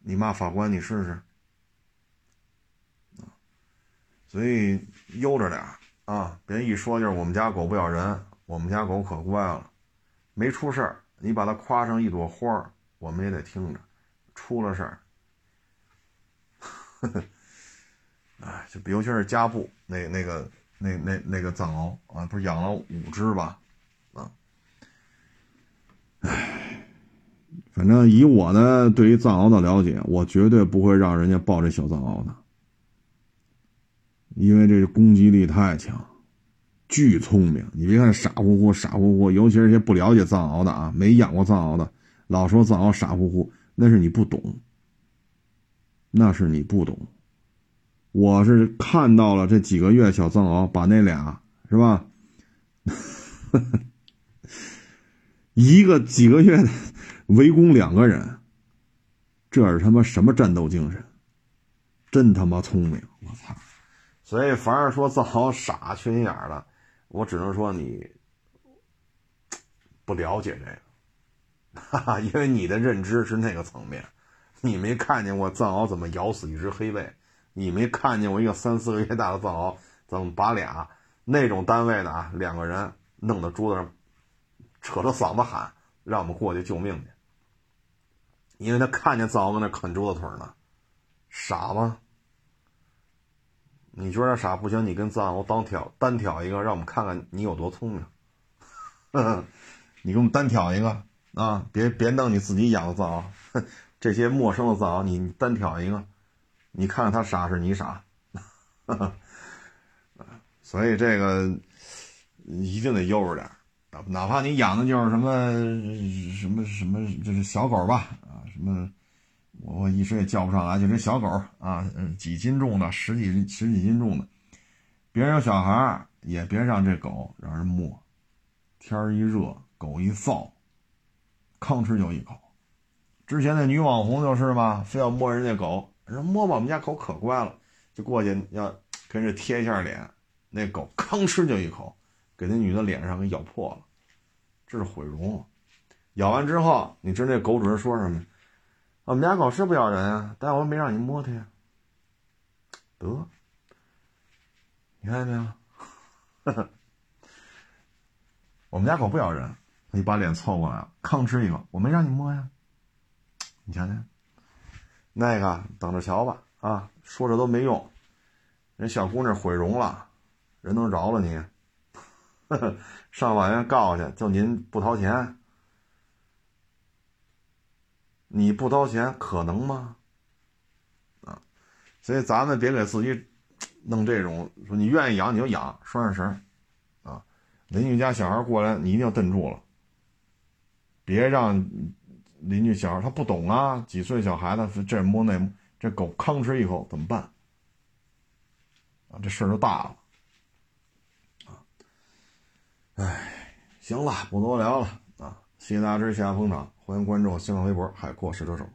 你骂法官你试试所以悠着点啊，别一说就是我们家狗不咬人，我们家狗可乖了，没出事儿，你把它夸成一朵花儿。我们也得听着，出了事儿，[laughs] 哎，就尤其是家布那那个那那那个藏獒啊，不是养了五只吧？啊，哎，反正以我的对于藏獒的了解，我绝对不会让人家抱这小藏獒的，因为这攻击力太强，巨聪明。你别看傻乎乎傻乎乎，尤其是些不了解藏獒的啊，没养过藏獒的。老说藏獒傻乎乎，那是你不懂，那是你不懂。我是看到了这几个月小藏獒把那俩是吧，[laughs] 一个几个月围攻两个人，这是他妈什么战斗精神？真他妈聪明！我操！所以凡是说藏獒傻缺心眼的，我只能说你不了解这个。哈哈，因为你的认知是那个层面，你没看见过藏獒怎么咬死一只黑背，你没看见过一个三四个月大的藏獒怎么把俩那种单位的啊两个人弄到桌子上，扯着嗓子喊让我们过去救命去，因为他看见藏獒在那啃桌子腿呢，傻吗？你觉得傻不行，你跟藏獒单挑单挑一个，让我们看看你有多聪明，[laughs] 你给我们单挑一个。啊，别别弄你自己养的藏獒，[laughs] 这些陌生的藏獒，你单挑一个，你看看他傻是你傻，所以这个一定得悠着点哪怕你养的就是什么什么什么，就是小狗吧，啊，什么，我我一时也叫不上来，就这小狗啊，几斤重的，十几十几斤重的，别人有小孩也别让这狗让人摸，天一热，狗一燥，吭哧就一口。之前那女网红就是嘛，非要摸人家狗，人摸吧，我们家狗可乖了，就过去要跟着贴一下脸，那狗吭哧就一口，给那女的脸上给咬破了，这是毁容。咬完之后，你知道那狗主人说什么？我们家狗是不咬人啊，但我没让你摸它呀。得，你看见没有？[laughs] 我们家狗不咬人，你把脸凑过来了，吭哧一口，我没让你摸呀。你瞧瞧，那个等着瞧吧啊！说这都没用，人小姑娘毁容了，人能饶了你？[laughs] 上法院告去，就您不掏钱，你不掏钱可能吗？啊！所以咱们别给自己弄这种说你愿意养你就养，拴上绳啊！邻居家小孩过来，你一定要瞪住了，别让。邻居小孩他不懂啊，几岁小孩子这摸那摸，这狗吭哧一口怎么办？啊，这事儿就大了，啊，哎，行了，不多聊了啊，谢谢大家支持，谢谢捧场，欢迎关注新浪微博海阔试车手。